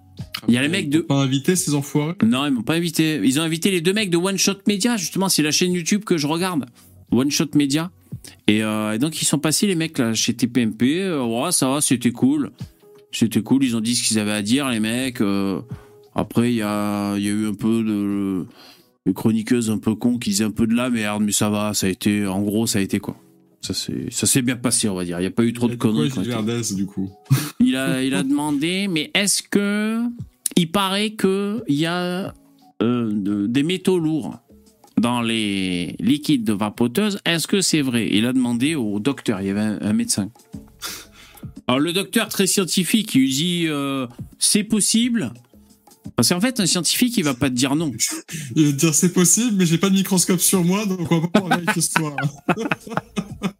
Il y a les mecs de- Pas invité ces enfoirés? Non, ils m'ont pas invité. Ils ont invité les deux mecs de One Shot Media, justement, c'est la chaîne YouTube que je regarde. One Shot Media. Et, euh, et donc, ils sont passés, les mecs, là, chez TPMP. Euh, ouais, ça va, c'était cool. C'était cool, ils ont dit ce qu'ils avaient à dire, les mecs. Euh, après, il y a, il y a eu un peu de. de chroniqueuses un peu cons qui disaient un peu de la merde, mais ça va, ça a été. En gros, ça a été quoi. Ça s'est bien passé, on va dire. Il n'y a pas eu trop de conneries. du coup il a, il a demandé, mais est-ce que il paraît que il y a euh, de- des métaux lourds dans les liquides de vapoteuse Est-ce que c'est vrai? Il a demandé au docteur. Il y avait un, un médecin. Alors le docteur très scientifique, il lui dit euh, c'est possible. Parce qu'en fait, un scientifique, il va pas te dire non. Il va te dire c'est possible, mais j'ai pas de microscope sur moi, donc on va pas vérifier ce soir.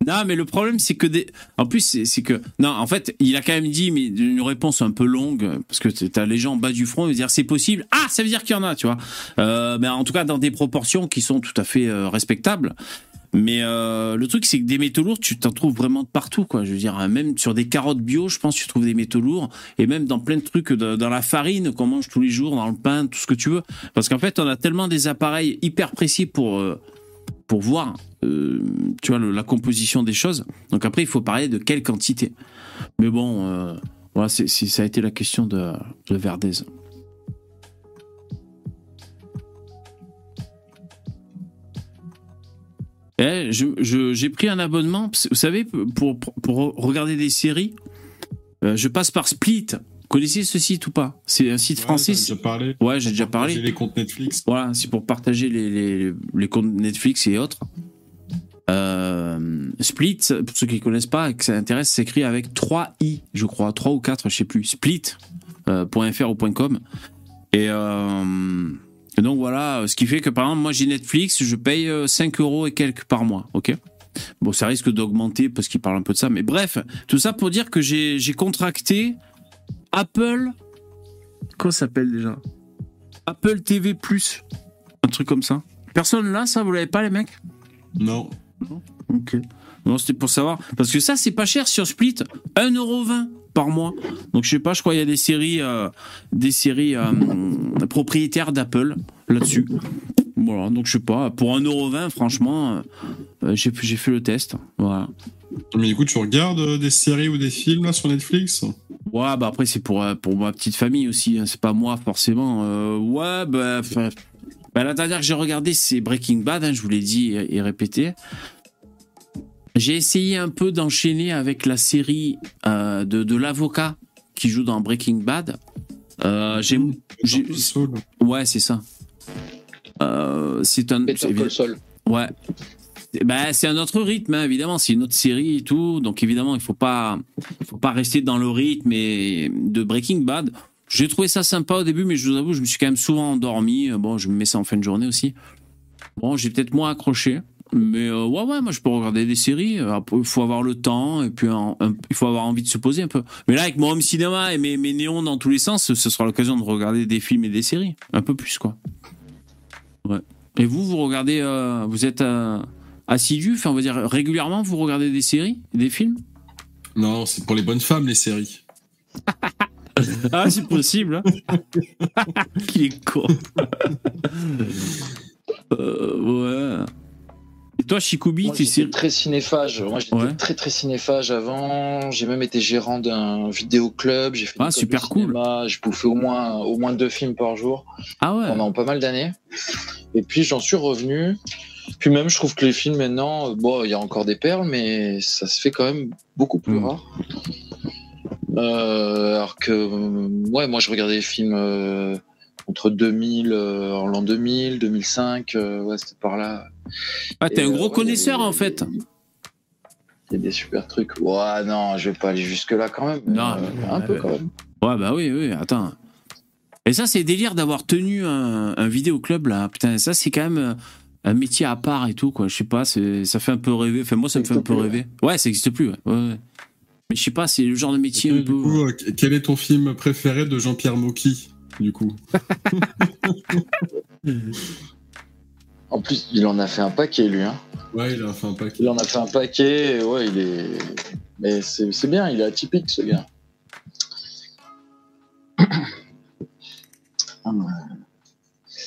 Non, mais le problème, c'est que des... En plus, c'est c'est que... Non, en fait, il a quand même dit, mais une réponse un peu longue, parce que t'as les gens en bas du front, ils vont dire c'est possible. Ah, ça veut dire qu'il y en a, tu vois. Euh, mais en tout cas, dans des proportions qui sont tout à fait euh, respectables. Mais euh, le truc, c'est que des métaux lourds, tu t'en trouves vraiment partout, quoi. Je veux dire, même sur des carottes bio, je pense, tu trouves des métaux lourds, et même dans plein de trucs, dans la farine qu'on mange tous les jours, dans le pain, tout ce que tu veux. Parce qu'en fait, on a tellement des appareils hyper précis pour euh, pour voir, euh, tu vois, la composition des choses. Donc après, il faut parler de quelle quantité. Mais bon, voilà, ça a été la question de, de. Eh, j'ai pris un abonnement, vous savez, pour, pour, pour regarder des séries, euh, je passe par Split. Vous connaissez ce site ou pas? C'est un site Ouais, français. as déjà parlé. Ouais, j'ai déjà parlé. J'ai les comptes Netflix. Voilà, c'est pour partager les, les, les comptes Netflix et autres. Euh, Split, pour ceux qui ne connaissent pas et que ça intéresse, c'est écrit avec 3 i, je crois, 3 ou 4, je sais plus. Split.fr ou .com. Et, euh, et donc voilà, ce qui fait que par exemple, moi j'ai Netflix, je paye euh, 5 euros et quelques par mois, ok? Bon, ça risque d'augmenter parce qu'il parle un peu de ça, mais bref, tout ça pour dire que j'ai contracté Apple. Comment ça s'appelle déjà? Apple TV Plus. Un truc comme ça. Personne là, ça, vous l'avez pas, les mecs? Non. Ok. Non, c'était pour savoir. Parce que ça, c'est pas cher sur Split. 1,20€ par mois. Donc, je sais pas, je crois qu'il y a des séries, euh, des séries euh, propriétaires d'Apple là-dessus. Voilà, donc je sais pas. Pour 1,20€, franchement, euh, j'ai j'ai fait le test. Voilà. Mais du coup, tu regardes des séries ou des films là sur Netflix? Ouais, bah après, c'est pour, pour ma petite famille aussi. hein. C'est pas moi, forcément. Ouais, bah. bah, la dernière que j'ai regardé, c'est Breaking Bad, hein, je vous l'ai dit et, et répété. J'ai essayé un peu d'enchaîner avec la série euh, de, de l'avocat qui joue dans Breaking Bad. Euh, j'ai, Saul. ouais, c'est ça. Euh, c'est un. Ouais. Bah, c'est un autre rythme, hein, évidemment. C'est une autre série et tout. Donc, évidemment, il faut pas, il faut pas rester dans le rythme et de Breaking Bad. J'ai trouvé ça sympa au début, mais je vous avoue, je me suis quand même souvent endormi. Bon, je me mets ça en fin de journée aussi. Bon, j'ai peut-être moins accroché. Mais euh, ouais, ouais, moi je peux regarder des séries. Euh, Il faut avoir le temps et puis un- un- il faut avoir envie de se poser un peu. Mais là, avec mon home cinéma et mes, mes néons dans tous les sens, ce sera l'occasion de regarder des films et des séries. Un peu plus, quoi. Ouais. Et vous, vous regardez, euh, vous êtes euh, assidu, enfin on va dire régulièrement, vous regardez des séries, des films? Non, c'est pour les bonnes femmes, les séries. Ah, c'est possible. Hein Qu'il est con. Euh, ouais. Toi, Shikubi, tu sais très cinéphage. Moi, j'étais Ouais. très très cinéphage avant. J'ai même été gérant d'un vidéoclub. J'ai fait Ah, super cool. Je bouffais au moins au moins deux films par jour Ah ouais. pendant pas mal d'années. Et puis j'en suis revenu. Puis même, je trouve que les films maintenant, bon, il y a encore des perles, mais ça se fait quand même beaucoup plus Mm. rare. Euh, alors que, ouais, moi, je regardais les films euh, entre 2000, euh, en l'an 2000, 2005, euh, ouais, c'était par là. Ah, t'es un euh, gros ouais, connaisseur en fait. Il y a des super trucs. Ouais, non, je vais pas aller jusque là quand même. Non, euh, un peu quand même. Ouais, bah oui, oui, attends. Et ça, c'est délire d'avoir tenu un, un vidéoclub là. Putain, ça, c'est quand même euh, un métier à part et tout, quoi. Je sais pas, c'est- ça fait un peu rêver. Enfin, moi, ça me fait un peu plus, rêver. Ouais, ça existe plus, ouais. ouais, ouais. Mais je sais pas, c'est le genre de métier Et un du peu. coup, euh, quel est ton film préféré de Jean-Pierre Mocky Du coup, En plus, il en a fait un paquet, lui. Hein. ouais, il a fait un paquet. Il en a fait un paquet. et Ouais, il est. Mais c'est c'est bien, il est atypique, ce gars. Ah.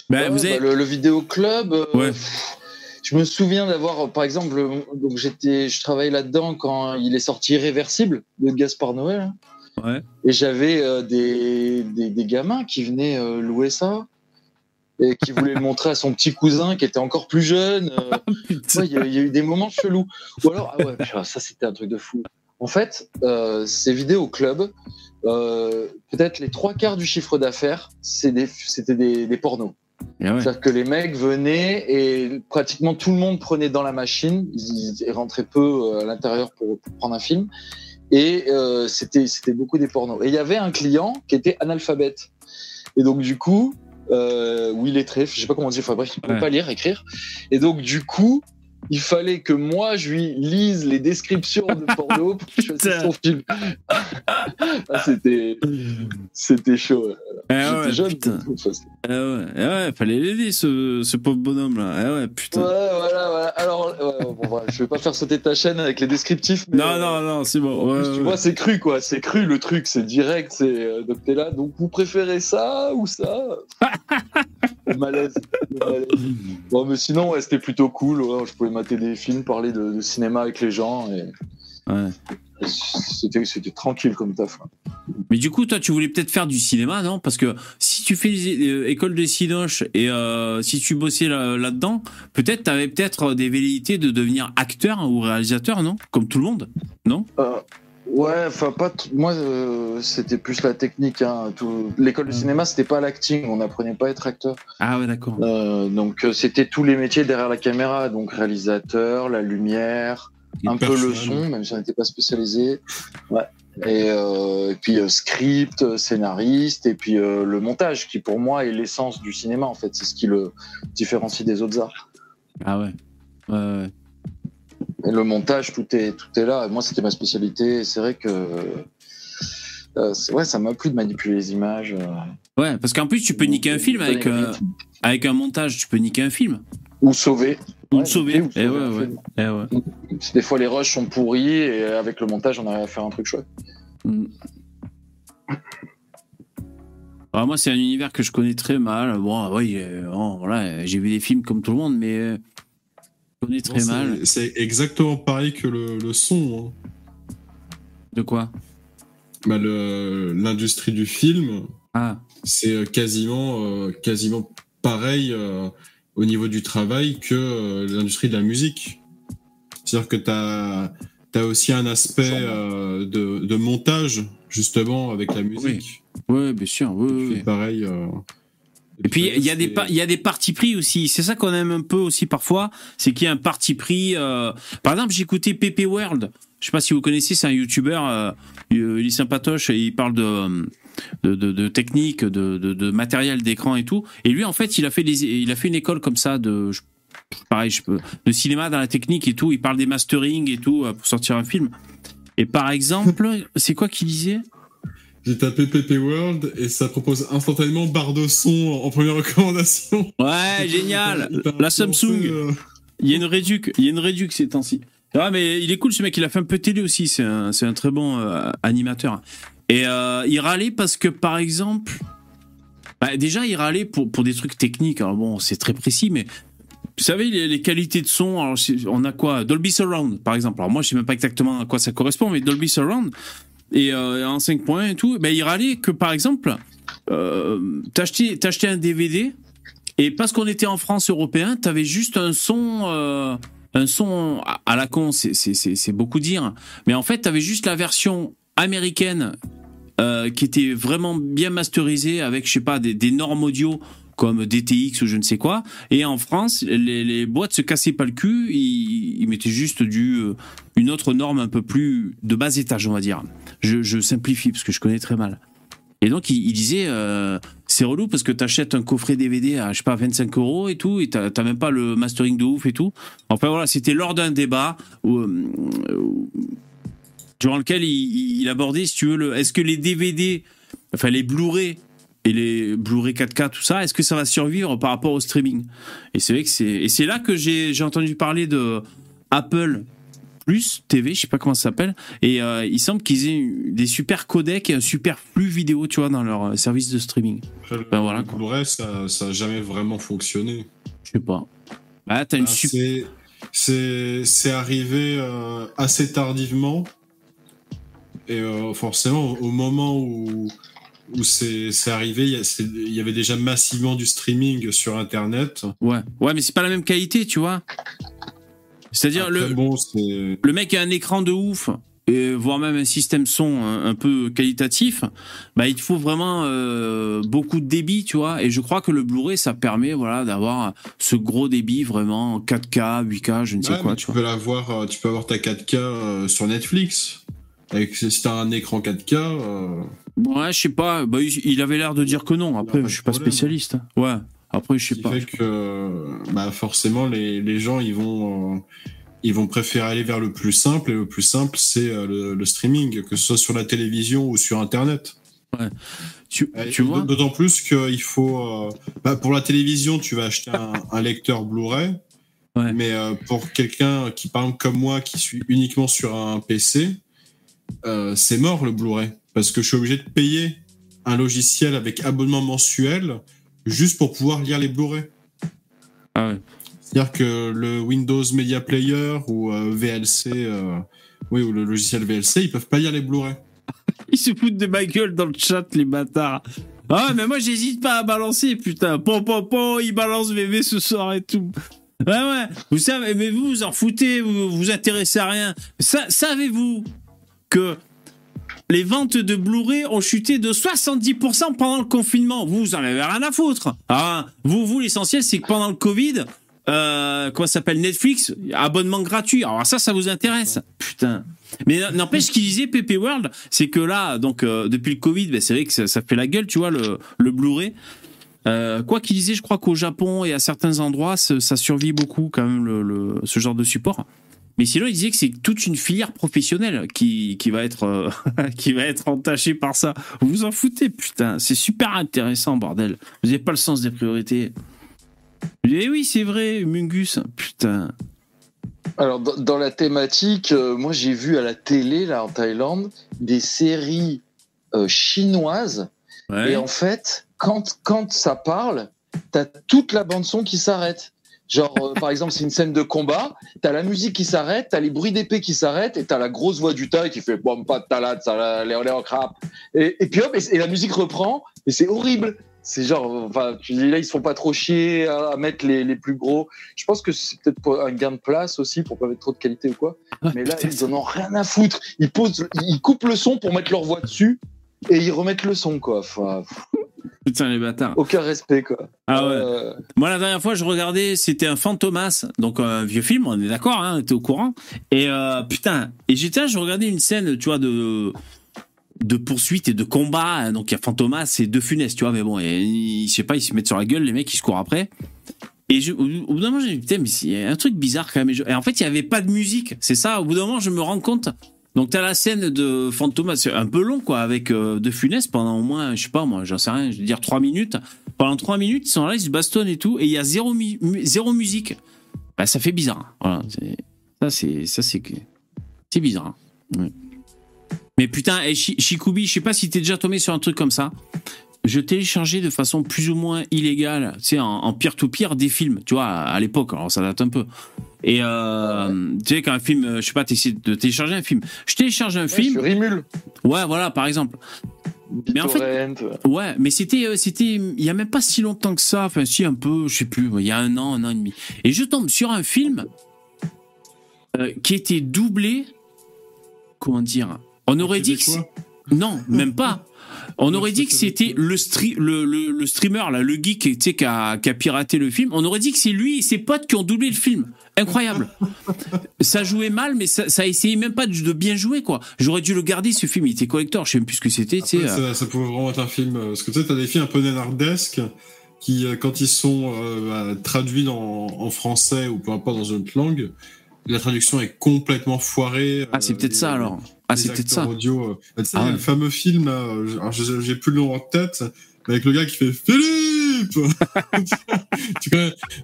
Ben, Ouais, vous bah, avez. le, le vidéoclub. euh, Ouais. Je me souviens d'avoir, par exemple, donc j'étais, je travaillais là-dedans quand il est sorti Irréversible de Gaspard Noël. hein. Ouais. Et j'avais euh, des, des, des gamins qui venaient euh, louer ça et qui voulaient le montrer à son petit cousin qui était encore plus jeune. euh. Ouais, Il y, a- il y a eu des moments chelous. Ou alors, ah ouais, ça c'était un truc de fou. En fait, euh, ces vidéoclubs, euh, peut-être les trois quarts du chiffre d'affaires, c'était des, des pornos. Ah ouais. C'est-à-dire que les mecs venaient et pratiquement tout le monde prenait dans la machine. Ils, ils rentraient peu à l'intérieur pour, pour prendre un film. et euh, c'était beaucoup des pornos. Et il y avait un client qui était analphabète. Et donc du coup, euh, ou illettré, je sais pas comment dire, enfin bref, il Ouais. pas lire, écrire. Et donc du coup, il fallait que moi je lui lise les descriptions de porno pour choisir son film. Ah, c'était c'était chaud. J'étais ouais, jeune. putain. Eh ouais, eh ouais, fallait l'aider, ce, ce pauvre bonhomme là. Eh ouais, putain. Ouais, voilà, voilà. Alors, ouais, bon, voilà, je vais pas faire sauter ta chaîne avec les descriptifs. Mais, Non, euh, non, non, c'est bon. En Ouais, plus, tu vois, c'est cru, quoi. C'est cru, le truc. C'est direct. C'est euh, donc t'es là. Donc vous préférez ça ou ça? Le malaise. le malaise. Bon, mais sinon, ouais, c'était plutôt cool. Je pouvais mater des films, parler de, de cinéma avec les gens. Et, Ouais. c'était, c'était tranquille comme taf. Mais du coup, toi, tu voulais peut-être faire du cinéma, non? Parce que si tu fais euh, écoles de Cinoche et euh, si tu bossais là- là-dedans, peut-être t'avais peut-être des velléités de devenir acteur ou réalisateur, non? Comme tout le monde, non? Euh, ouais, enfin, pas. Moi, euh, c'était plus la technique. Hein. Tout... L'école de cinéma, c'était pas l'acting. On n'apprenait pas à être acteur. Ah ouais, d'accord. Euh, donc euh, c'était tous les métiers derrière la caméra, donc réalisateur, la lumière, un peu le son, même si on n'était pas spécialisé. Ouais. Et, et puis script, scénariste, et puis le montage, qui pour moi est l'essence du cinéma en fait, c'est ce qui le différencie des autres arts. Ah ouais. Ouais, ouais. Et le montage, tout est tout est là. Et moi, c'était ma spécialité. Et c'est vrai que euh, ouais, ça m'a plu de manipuler les images. euh, Ouais, parce qu'en plus, tu peux niquer un film avec, euh, avec un montage, tu peux niquer un film. ou sauver. Ou Ouais, sauver. ou Eh sauver ouais, un ouais. film. Eh ouais. Des fois, les rushs sont pourris et avec le montage, on arrive à faire un truc chouette. Mm. Alors moi, c'est un univers que je connais très mal. Bon, oui, euh, bon, voilà, j'ai vu des films comme tout le monde, mais très Non, c'est- mal. C'est exactement pareil que le, le son. hein. De quoi? Bah, L'industrie du film, Ah, c'est euh, quasiment, euh, quasiment pareil euh, au niveau du travail que euh, l'industrie de la musique. C'est-à-dire que tu as, aussi un aspect de, de montage, justement, avec la musique. ouais, bien sûr. oui, oui, oui. pareil. Euh, Et puis il y a des il y a des partis pris aussi. C'est ça qu'on aime un peu aussi parfois, c'est qu'il y a un parti pris. euh, Par exemple, j'ai écouté Pepe World. Je sais pas si vous connaissez, c'est un YouTuber. euh, il est sympatoche et il parle de de, de, de technique, de, de, de matériel d'écran et tout. Et lui, en fait, il a fait des, il a fait une école comme ça de pareil, je peux, de cinéma dans la technique et tout. Il parle des mastering et tout euh, pour sortir un film. Et par exemple, c'est quoi qu'il disait? J'ai tapé PP World et ça propose instantanément barre de son en première recommandation. Ouais, génial. La Samsung. euh, Il y a une réduc, il y a une réduc ces temps-ci. Ah, mais il est cool ce mec, il a fait un peu de télé aussi, c'est un, un très bon euh, animateur. Et euh, il râlait parce que par exemple, bah, déjà il râlait pour, pour des trucs techniques, alors bon c'est très précis, mais vous savez les, les qualités de son, alors on a quoi? Dolby Surround par exemple, alors moi je sais même pas exactement à quoi ça correspond, mais Dolby Surround, et euh, en 5 points et tout, bah, il râlait que par exemple, euh, t'achetais un DVD, et parce qu'on était en France européen, t'avais juste un son, euh, un son à, la con, c'est- beaucoup dire. Mais en fait, t'avais juste la version américaine euh, qui était vraiment bien masterisée avec, je sais pas, des, des normes audio comme DTX ou je ne sais quoi. Et en France, les, les boîtes se cassaient pas le cul, ils, ils mettaient juste du une autre norme un peu plus de bas étage, on va dire. Je, simplifie parce que je connais très mal. Et donc il, disait euh, c'est relou parce que t'achètes un coffret DVD à je sais pas 25 euros et tout et t'as même pas le mastering de ouf et tout. Enfin voilà, c'était lors d'un débat euh, durant lequel il, il abordait si tu veux est-ce que les DVD enfin les Blu-ray et les Blu-ray 4K tout ça est-ce que ça va survivre par rapport au streaming? Et c'est vrai que c'est et c'est là que j'ai j'ai entendu parler de Apple plus TV, je sais pas comment ça s'appelle, et euh, il semble qu'ils aient des super codecs et un super flux vidéo, tu vois, dans leur euh, service de streaming. après, le- Ben voilà, le. Blu-ray, ça, ça a jamais vraiment fonctionné. Je sais pas. Bah, t'as une Ah, super. c'est- arrivé euh, assez tardivement. Et euh, forcément, au moment où, où c'est arrivé, il y avait déjà massivement du streaming sur Internet. Ouais, ouais, mais c'est pas la même qualité, tu vois. C'est-à-dire, le, bon, le mec a un écran de ouf, et voire même un système son un, un peu qualitatif, bah, il te faut vraiment euh, beaucoup de débit, tu vois. Et je crois que le Blu-ray, ça permet voilà, d'avoir ce gros débit vraiment 4K, 8K, je ne sais Ouais, quoi, tu tu peux l'avoir, euh, tu peux avoir ta 4K euh, sur Netflix. avec si t'as un écran 4K. euh, Ouais, je sais pas. Bah, il avait l'air de dire que non. Après, je suis pas problème. spécialiste. hein. Ouais. Après, je sais pas. fait que bah, forcément les, les gens ils vont euh, ils vont préférer aller vers le plus simple. Et le plus simple c'est euh, le, le streaming que ce soit sur la télévision ou sur internet. Tu, Et tu vois d'autant plus qu'il faut euh, bah, pour la télévision tu vas acheter un, un lecteur Blu-ray. Ouais. mais pour quelqu'un qui par exemple comme moi qui suis uniquement sur un PC c'est mort le Blu-ray. Parce que je suis obligé de payer un logiciel avec abonnement mensuel juste pour pouvoir lire les Blu-ray Ah ouais. c'est-à-dire que le Windows Media Player ou euh, VLC, euh, oui, ou le logiciel VLC, ils peuvent pas lire les Blu-ray. Ils se foutent de ma gueule dans le chat, les bâtards. Ah, mais moi, j'hésite pas à balancer, putain. Pom, pom, pom, il balance bébé ce soir et tout. Ouais, ouais. Vous savez, mais vous vous en foutez, vous vous intéressez à rien. Sa- Savez-vous que les ventes de Blu-ray ont chuté de 70% pendant le confinement Vous, vous en avez rien à foutre. Ah, vous, vous, l'essentiel, c'est que pendant le Covid, euh, comment s'appelle Netflix, abonnement gratuit. Alors ça, ça vous intéresse Putain. Mais n'empêche ce qu'il disait PP World, c'est que là, donc euh, depuis le Covid, ben, c'est vrai que ça, fait la gueule, tu vois, le, Blu-ray. Euh, quoi qu'il disait, je crois qu'au Japon et à certains endroits, ça, survit beaucoup quand même ce genre de support. Mais sinon, il disait que c'est toute une filière professionnelle qui, qui va être euh, qui va être entachée par ça. Vous vous en foutez, putain. C'est super intéressant, bordel. Vous n'avez pas le sens des priorités. Eh oui, c'est vrai, Mungus. Putain. Alors, dans, dans la thématique, euh, moi j'ai vu à la télé, là en Thaïlande, des séries euh, chinoises. Ouais. Et en fait, quand, quand ça parle, t'as toute la bande-son qui s'arrête. Genre, euh, par exemple, c'est une scène de combat, t'as la musique qui s'arrête, t'as les bruits d'épée qui s'arrêtent, et t'as la grosse voix du Thaï qui fait bon, pas de talade, ça, léo, léo, crap. Et, et puis hop, et, et la musique reprend, et c'est horrible. C'est genre, enfin, tu dis là, ils se font pas trop chier à, à mettre les, les plus gros. Je pense que c'est peut-être un gain de place aussi, pour pas mettre trop de qualité ou quoi. Mais là, ils en ont rien à foutre. Ils posent, ils coupent le son pour mettre leur voix dessus, et ils remettent le son, quoi. Enfin, Putain, les bâtards. aucun respect, quoi. Ah ouais. Euh, Moi, la dernière fois, je regardais, c'était un Fantomas, donc un vieux film, on est d'accord, hein, on était au courant. Et euh, putain, et j'étais là, je regardais une scène, tu vois, de de poursuite et de combat. hein, Donc il y a Fantomas et De Funès, tu vois, mais bon, je sais pas, ils se mettent sur la gueule, les mecs, ils se courent après. Et je, au au bout d'un moment, j'ai dit, putain, mais il y a un truc bizarre quand même. Et, je- et en fait, il y avait pas de musique. C'est ça, au bout d'un moment, je me rends compte. Donc t'as la scène de Fantomas, c'est un peu long, quoi, avec euh, De Funès pendant au moins, je sais pas, moi, j'en sais rien, je vais dire trois minutes. Pendant trois minutes, ils sont là, ils se bastonnent et tout, et il y a zéro, zéro musique. Bah, ça fait bizarre. Voilà, c'est- ça, c'est, ça, c'est, c'est bizarre. Ouais. Mais putain, et Chi- Shikubi, je sais pas si t'es déjà tombé sur un truc comme ça. Je téléchargeais de façon plus ou moins illégale, tu sais, en, peer-to-peer des films, tu vois, à l'époque, alors ça date un peu. Et euh, tu sais, quand un film, euh, je sais pas, t'essaies de télécharger un film. Je télécharge un ouais, film, sur Rimul. ouais, voilà, par exemple. Mais en fait-. Ouais, mais c'était, euh, c'était, il y a même pas si longtemps que ça. Enfin, si un peu, je sais plus. Il y a un an, un an et demi. Et je tombe sur un film euh, qui était doublé. Comment dire? On aurait dit que non, même pas. On aurait dit que c'était le, le, le, le streamer là, le geek, tu sais, qui a, qui a piraté le film. On aurait dit que c'est lui et ses potes qui ont doublé le film. Incroyable. ça jouait mal, mais ça, ça essayait même pas de, de bien jouer quoi. J'aurais dû le garder ce film. Il était collector. Je sais même plus ce que c'était. Euh. ça, ça pouvait vraiment être un film. euh, Parce que tu sais, t'as des films un peu nanardesques qui, euh, quand ils sont euh, bah, traduits en, en français ou peu importe dans une autre langue, la traduction est complètement foirée. Ah, c'est peut-être ça alors. Ah, c'est peut-être ça. Audio, bah, tu sais, Ah ouais. le fameux film, j'ai plus le nom en tête, mais avec le gars qui fait Philippe tu,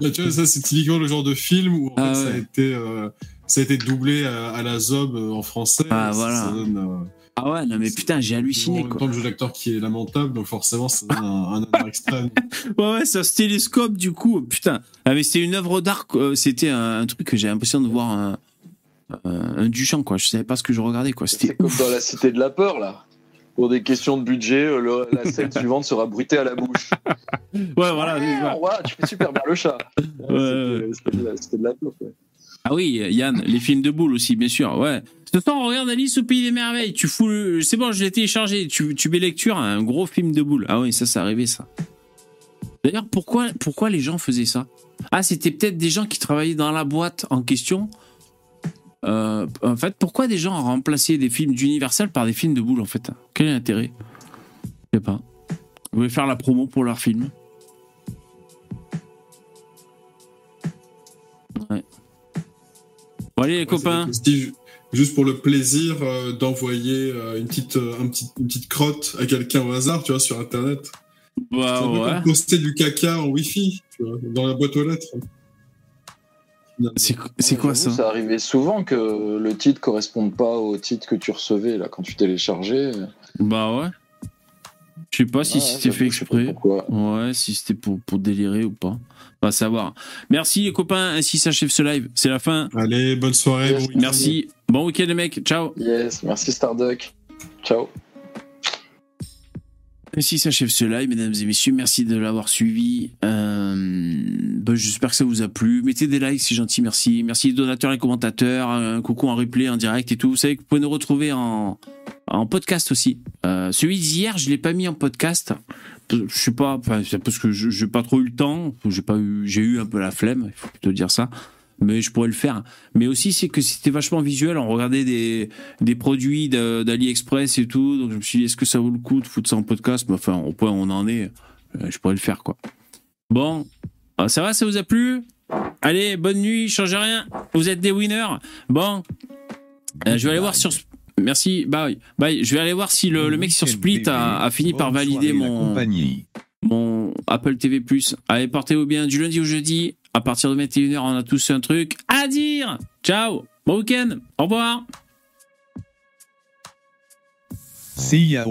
là, tu vois, ça c'est typiquement le genre de film où en Ah fait, ça, a été, euh, ça a été doublé à, à la Zob euh, en français. Ah, voilà. Ça donne, euh, Ah ouais, non mais putain, j'ai en halluciné même quoi. temps le jeu d'acteur qui est lamentable, donc forcément ça donne un, un extrême. Ouais, ouais, ça se télescope du coup, putain. Ah mais c'était une œuvre d'art, c'était un, un truc que j'ai l'impression de voir un, un, un Duchamp quoi. Je savais pas ce que je regardais quoi. C'était C'est comme dans la Cité de la Peur, là. Pour des questions de budget, euh, le- la scène suivante sera bruitée à la bouche. Ouais, voilà. c'est ça. Ouais, tu fais super bien le chat. ouais. C'était- C'était de la- c'était de la peur. ouais. Ah oui, Yann, les films de boules aussi, bien sûr. Ouais. Ce soir, on regarde Alice au pays des merveilles. Tu fous, le... c'est bon, je l'ai téléchargé. Tu, tu mets lecture, un gros film de boules. Ah oui, ça, ça arrivait ça. D'ailleurs, pourquoi, pourquoi les gens faisaient ça? Ah, c'était peut-être des gens qui travaillaient dans la boîte en question Euh, en fait, pourquoi des gens ont remplacé des films d'Universal par des films de boules en fait? Quel est l'intérêt? Je sais pas. Vous voulez faire la promo pour leur film? Ouais. Bon, allez les Ouais, copains. Juste pour le plaisir euh, d'envoyer euh, une, petite, un petit- une petite crotte à quelqu'un au hasard, tu vois, sur Internet. Bah ouais. poster du caca en Wi-Fi, tu vois, dans la boîte aux lettres. C'est quoi ça Ça arrivait souvent que le titre corresponde pas au titre que tu recevais là quand tu téléchargeais. Bah ouais. Je sais pas si Ouais, c'était fait je sais pas exprès. pourquoi. Ouais, si c'était pour, pour délirer ou pas. Pas savoir. Merci les copains, ainsi s'achève ce live. C'est la fin. Allez, bonne soirée. Yes, bon week-end. Merci. Bon week-end les mecs. Ciao. Yes, merci Starduck. Ciao. Ainsi s'achève ce live, mesdames et messieurs. Merci de l'avoir suivi. Euh, ben, J'espère que ça vous a plu. Mettez des likes, c'est gentil. Merci. Merci les donateurs et commentateurs. Un coucou en replay, en direct et tout. Vous savez que vous pouvez nous retrouver en, en podcast aussi. Euh, celui d'hier, je l'ai pas mis en podcast. Je sais pas, parce que j'ai pas trop eu le temps. J'ai eu, j'ai eu un peu la flemme. Il faut plutôt dire ça. Mais je pourrais le faire. Mais aussi, c'est que c'était vachement visuel. On regardait des, des produits d'AliExpress et tout. Donc je me suis dit, est-ce que ça vaut le coup de foutre ça en podcast? Mais enfin, au point où on en est, euh, je pourrais le faire, quoi. Bon, Ah, ça va, ça vous a plu? Allez, bonne nuit, changez rien. Vous êtes des winners. Bon, euh, je vais aller voir sur. Merci, bye. Bye. Je vais aller voir si le, le mec sur Split a, a fini par valider mon, compagnie. Mon Apple TV+. Allez, portez-vous bien du lundi au jeudi. À partir de 21h, on a tous un truc à dire. Ciao. Bon week-end. Au revoir. See ya.